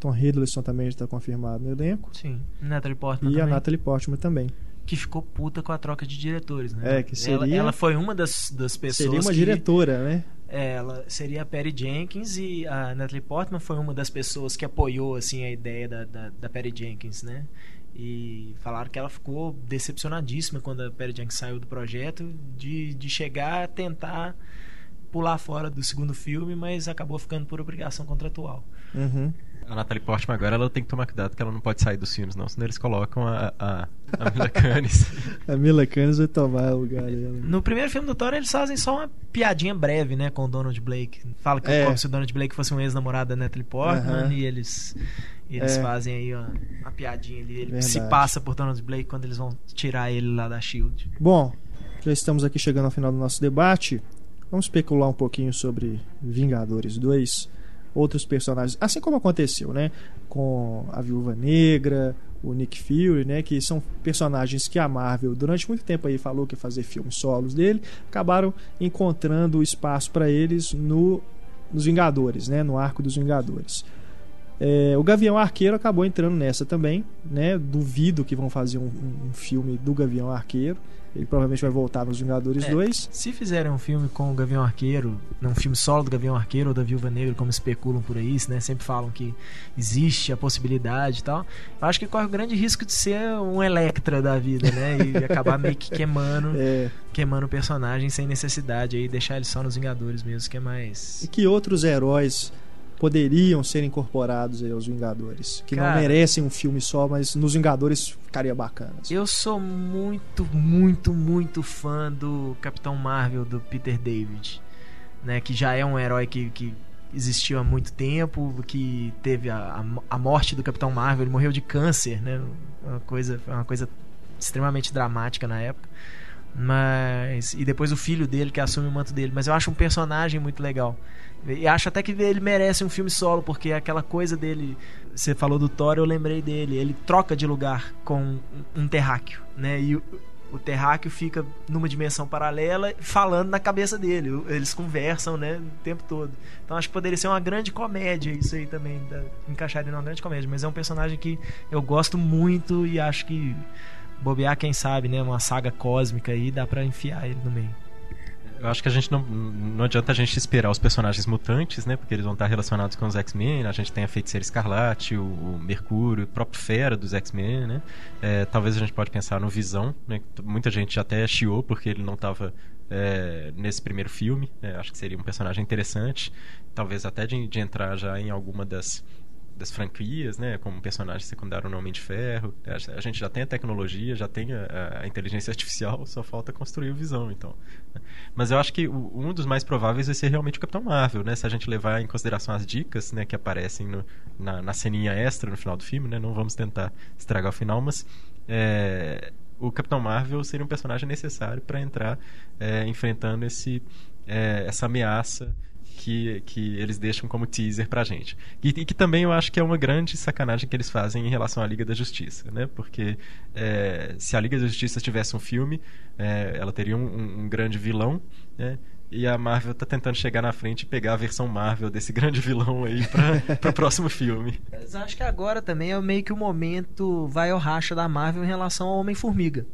Tom Hiddleston também está confirmado no elenco. Sim. Natalie Portman E a também, Natalie Portman também. que ficou puta com a troca de diretores, né? É, que ela, seria- ela foi uma das, das pessoas Seria uma que- diretora, né? Ela seria a Perry Jenkins e a Natalie Portman foi uma das pessoas que apoiou assim a ideia da, da, da Perry Jenkins, né? E falaram que ela ficou decepcionadíssima quando a Perry Jenkins saiu do projeto de, de chegar a tentar pular fora do segundo filme, mas acabou ficando por obrigação contratual. Uhum. A Natalie Portman agora ela tem que tomar cuidado que ela não pode sair dos filmes, não, senão eles colocam a, a, a Mila Kunis. A Mila Kunis vai tomar o lugar dela. No primeiro filme do Thor, eles fazem só uma piadinha breve, né, com o Donald Blake. Fala que É. como se o Donald Blake fosse um ex-namorado da Natalie Portman e eles e eles É. fazem aí uma, uma piadinha ali. Ele Verdade. se passa por Donald Blake quando eles vão tirar ele lá da Shield. Bom, já estamos aqui chegando ao final do nosso debate. Vamos especular um pouquinho sobre Vingadores 2, outros personagens, assim como aconteceu, né, com a Viúva Negra, o Nick Fury, né, que são personagens que a Marvel durante muito tempo aí falou que ia fazer filmes solos dele, acabaram encontrando espaço para eles no nos Vingadores, né, no arco dos Vingadores. É, o Gavião Arqueiro acabou entrando nessa também, né? Duvido que vão fazer um, um- um filme do Gavião Arqueiro. Ele provavelmente vai voltar nos Vingadores É. 2. Se fizerem um filme com o Gavião Arqueiro, um filme solo do Gavião Arqueiro ou da Viúva Negra, como especulam por aí, né? Sempre falam que existe a possibilidade e tal. Eu acho que corre o grande risco de ser um Electra da vida, né? E acabar meio que queimando, É, queimando o personagem sem necessidade aí, deixar ele só nos Vingadores mesmo, que é mais. e que outros heróis poderiam ser incorporados aos Vingadores? Que não Cara. merecem um filme só, mas nos Vingadores ficaria bacana. Eu sou muito, muito, muito fã do Capitão Marvel do Peter David, né? Que já é um herói que, que existiu há muito tempo, que teve a, a, a morte do Capitão Marvel, ele morreu de câncer, né? Uma coisa, uma coisa extremamente dramática na época. Mas. E depois o filho dele que assume o manto dele. Mas eu acho um personagem muito legal. E acho até que ele merece um filme solo, porque aquela coisa dele. Você falou do Thor, eu lembrei dele. Ele troca de lugar com um terráqueo, né? E o, terráqueo fica numa dimensão paralela falando na cabeça dele. Eles conversam, né, o tempo todo. Então acho que poderia ser uma grande comédia isso aí também, da, encaixar ele numa grande comédia. Mas é um personagem que eu gosto muito e acho que bobear, quem sabe, né? Uma saga cósmica aí, dá pra enfiar ele no meio. Eu acho que a gente não, não adianta a gente esperar os personagens mutantes, né? Porque eles vão estar relacionados com os X-Men. A gente tem a Feiticeira Escarlate, o, o Mercúrio, o próprio Fera dos X-Men, né? É, talvez a gente pode pensar no Visão, né? Muita gente até chiou porque ele não estava é, nesse primeiro filme. É, acho que seria um personagem interessante. Talvez até de, de entrar já em alguma das das franquias, né, como personagem secundário no Homem de Ferro. A gente já tem a tecnologia, já tem a, a inteligência artificial, só falta construir o Visão, então. Mas eu acho que o, um dos mais prováveis vai ser realmente o Capitão Marvel, né, se a gente levar em consideração as dicas, né, que aparecem no, na, na ceninha extra no final do filme, né, não vamos tentar estragar o final, mas é, o Capitão Marvel seria um personagem necessário para entrar é, enfrentando esse, é, essa ameaça que, que eles deixam como teaser pra gente. E, e, que também eu acho que é uma grande sacanagem que eles fazem em relação à Liga da Justiça, né? Porque é, se a Liga da Justiça tivesse um filme, é, ela teria um, um, grande vilão, né? E a Marvel tá tentando chegar na frente e pegar a versão Marvel desse grande vilão aí para o próximo filme. Mas acho que agora também é meio que o momento vai ao racha da Marvel em relação ao Homem-Formiga.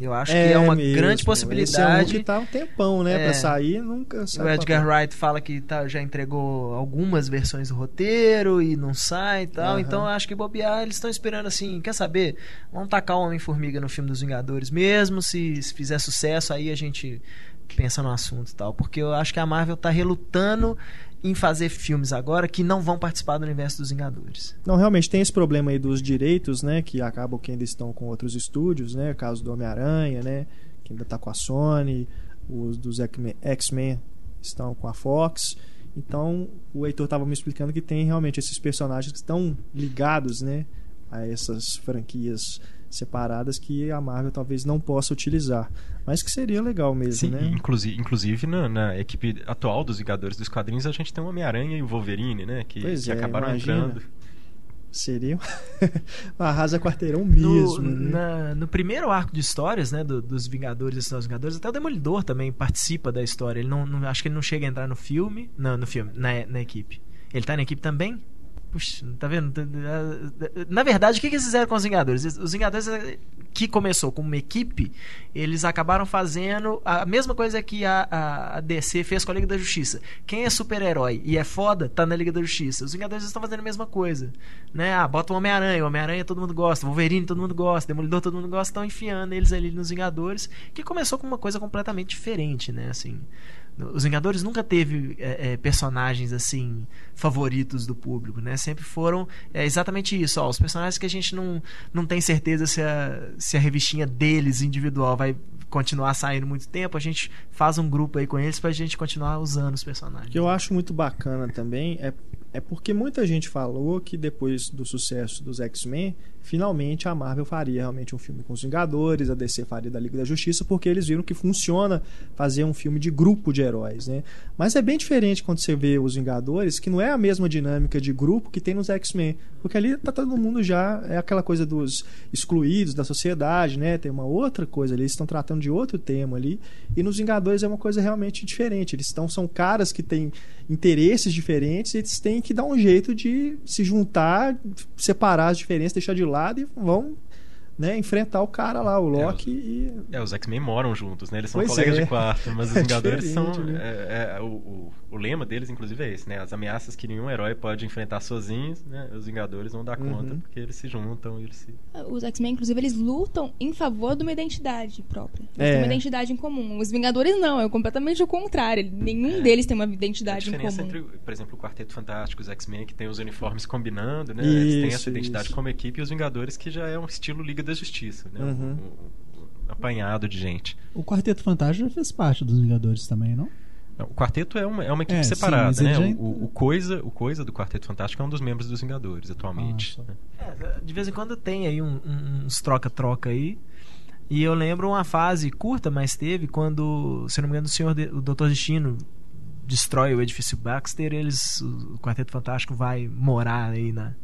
Eu acho é que é uma mesmo. grande possibilidade. Esse é um que tá um tempão, né? É. Pra sair, nunca sai. O Edgar Wright fala que tá, já entregou algumas versões do roteiro e não sai e tal. Uhum. Então acho que bobear, eles estão esperando assim, quer saber? Vamos tacar o Homem-Formiga no filme dos Vingadores mesmo. Se, se fizer sucesso, aí a gente pensa no assunto e tal. Porque eu acho que a Marvel tá relutando em fazer filmes agora que não vão participar do universo dos Vingadores. Não, realmente tem esse problema aí dos direitos, né, que acabam que ainda estão com outros estúdios, né, o caso do Homem-Aranha, né, que ainda está com a Sony, os dos X-Men estão com a Fox. Então, o Heitor estava me explicando que tem realmente esses personagens que estão ligados, né, a essas franquias separadas que a Marvel talvez não possa utilizar. Mas que seria legal mesmo, Sim, né? Inclusive, inclusive na, na, equipe atual dos Vingadores dos Quadrinhos, a gente tem o Homem-Aranha e o Wolverine, né? Que, pois que é, acabaram imagina. entrando. Seria um arrasa quarteirão mesmo. No, né? na, no primeiro arco de histórias, né, do, dos Vingadores e dos Vingadores, até o Demolidor também participa da história. Ele não, não, acho que ele não chega a entrar no filme, não, no filme, na, na equipe. Ele tá na equipe também? Puxa, tá vendo? Na verdade, o que, eles fizeram com os Vingadores? Os Vingadores, que começou como uma equipe, eles acabaram fazendo a mesma coisa que a, a, a DC fez com a Liga da Justiça. Quem é super-herói e é foda, tá na Liga da Justiça. Os Vingadores estão fazendo a mesma coisa. Né? Ah, bota o Homem-Aranha, o Homem-Aranha todo mundo gosta, Wolverine todo mundo gosta, Demolidor todo mundo gosta, estão enfiando eles ali nos Vingadores, que começou com uma coisa completamente diferente, né? Assim, os Vingadores nunca teve é, é, personagens assim favoritos do público, né? Sempre foram é, exatamente isso. Ó, os personagens que a gente não, não tem certeza se a, se a revistinha deles individual vai continuar saindo muito tempo, a gente faz um grupo aí com eles pra gente continuar usando os personagens. O que eu acho muito bacana também é, é porque muita gente falou que depois do sucesso dos X-Men finalmente a Marvel faria realmente um filme com os Vingadores, a DC faria da Liga da Justiça, porque eles viram que funciona fazer um filme de grupo de heróis, né? Mas é bem diferente quando você vê os Vingadores, que não é a mesma dinâmica de grupo que tem nos X-Men, porque ali tá todo mundo já é aquela coisa dos excluídos da sociedade, né? Tem uma outra coisa ali, eles estão tratando de outro tema ali, e nos Vingadores é uma coisa realmente diferente. Eles estão são caras que têm interesses diferentes, e eles têm que dar um jeito de se juntar, separar as diferenças, deixar de lado e vão né, enfrentar o cara lá, o Loki. É, os, e... é, os X-Men moram juntos, né? Eles são pois colegas é. de quarto, mas os É Vingadores são. né? é- é- o, o, o lema deles, inclusive, é esse, né? As ameaças que nenhum herói pode enfrentar sozinhos, né? Os Vingadores vão dar conta Uhum. porque eles se juntam e eles se. Os X-Men, inclusive, eles lutam em favor de uma identidade própria. Eles É. têm uma identidade em comum. Os Vingadores não, é completamente o contrário. Nenhum É. deles tem uma A identidade em diferença comum. entre, por exemplo, o Quarteto Fantástico, os X-Men, que tem os uniformes combinando, né? eles têm Isso, essa identidade isso. como equipe, e os Vingadores, que já é um estilo Liga da Justiça, né? Uhum. Um- um- apanhado de gente. O Quarteto Fantástico já fez parte dos Vingadores também, não? Não, o quarteto é uma, é uma equipe É, sim, separada, ele né? já O, o, coisa, o coisa do Quarteto Fantástico é um dos membros dos Vingadores atualmente. Ah, né? É, de vez em quando tem aí um- uns troca-troca aí. E eu lembro uma fase curta, mas teve, quando, se não me engano, o senhor, de, o Dr. Destino destrói o edifício Baxter, eles, o Quarteto Fantástico vai morar aí na,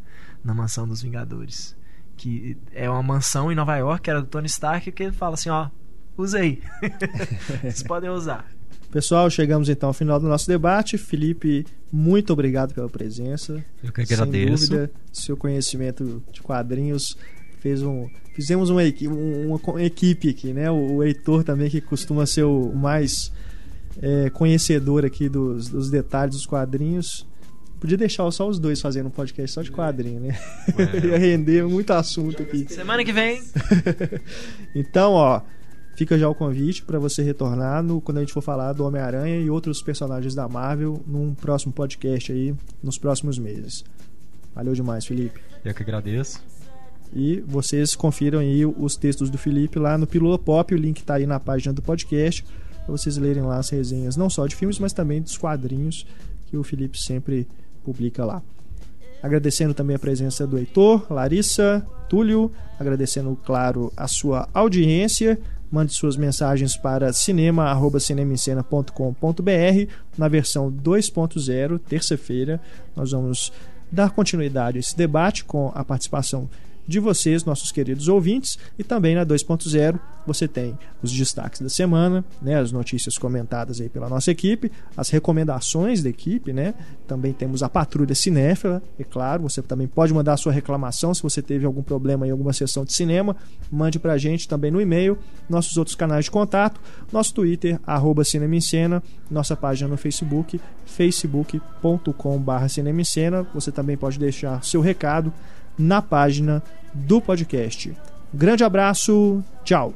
na mansão dos Vingadores. Que é uma mansão em Nova York, que era do Tony Stark, que ele fala assim, ó, usa aí. Vocês podem usar. Pessoal, chegamos então ao final do nosso debate. Felipe, muito obrigado pela presença. Eu que agradeço. Sem dúvida, seu conhecimento de quadrinhos fez um. Fizemos uma, equipe, uma equipe aqui, né? O, o Heitor também, que costuma ser o mais é, conhecedor aqui dos, dos detalhes dos quadrinhos. Podia deixar só os dois fazendo um podcast só de quadrinho, né? Ia render muito assunto aqui. Semana que vem. então, ó, fica já o convite para você retornar no, quando a gente for falar do Homem-Aranha e outros personagens da Marvel num próximo podcast aí, nos próximos meses. Valeu demais, Felipe. Eu que agradeço. E vocês confiram aí os textos do Felipe lá no Pílula Pop, o link está aí na página do podcast, para vocês lerem lá as resenhas, não só de filmes, mas também dos quadrinhos que o Felipe sempre publica lá. Agradecendo também a presença do Heitor, Larissa, Túlio, agradecendo, claro, a sua audiência. Mande suas mensagens para cinema.cinemencena.com.br na versão 2.0, terça-feira. Nós vamos dar continuidade a esse debate com a participação de vocês, nossos queridos ouvintes, e também na 2.0 você tem os destaques da semana, né, as notícias comentadas aí pela nossa equipe, as recomendações da equipe, né? Também temos a patrulha cinéfila, é claro, você também pode mandar a sua reclamação se você teve algum problema em alguma sessão de cinema, mande pra gente também no e-mail, nossos outros canais de contato, nosso Twitter arroba Cinema em Cena, nossa página no Facebook, facebook.com/cinemascena. Você também pode deixar seu recado na página do podcast. Grande abraço, tchau!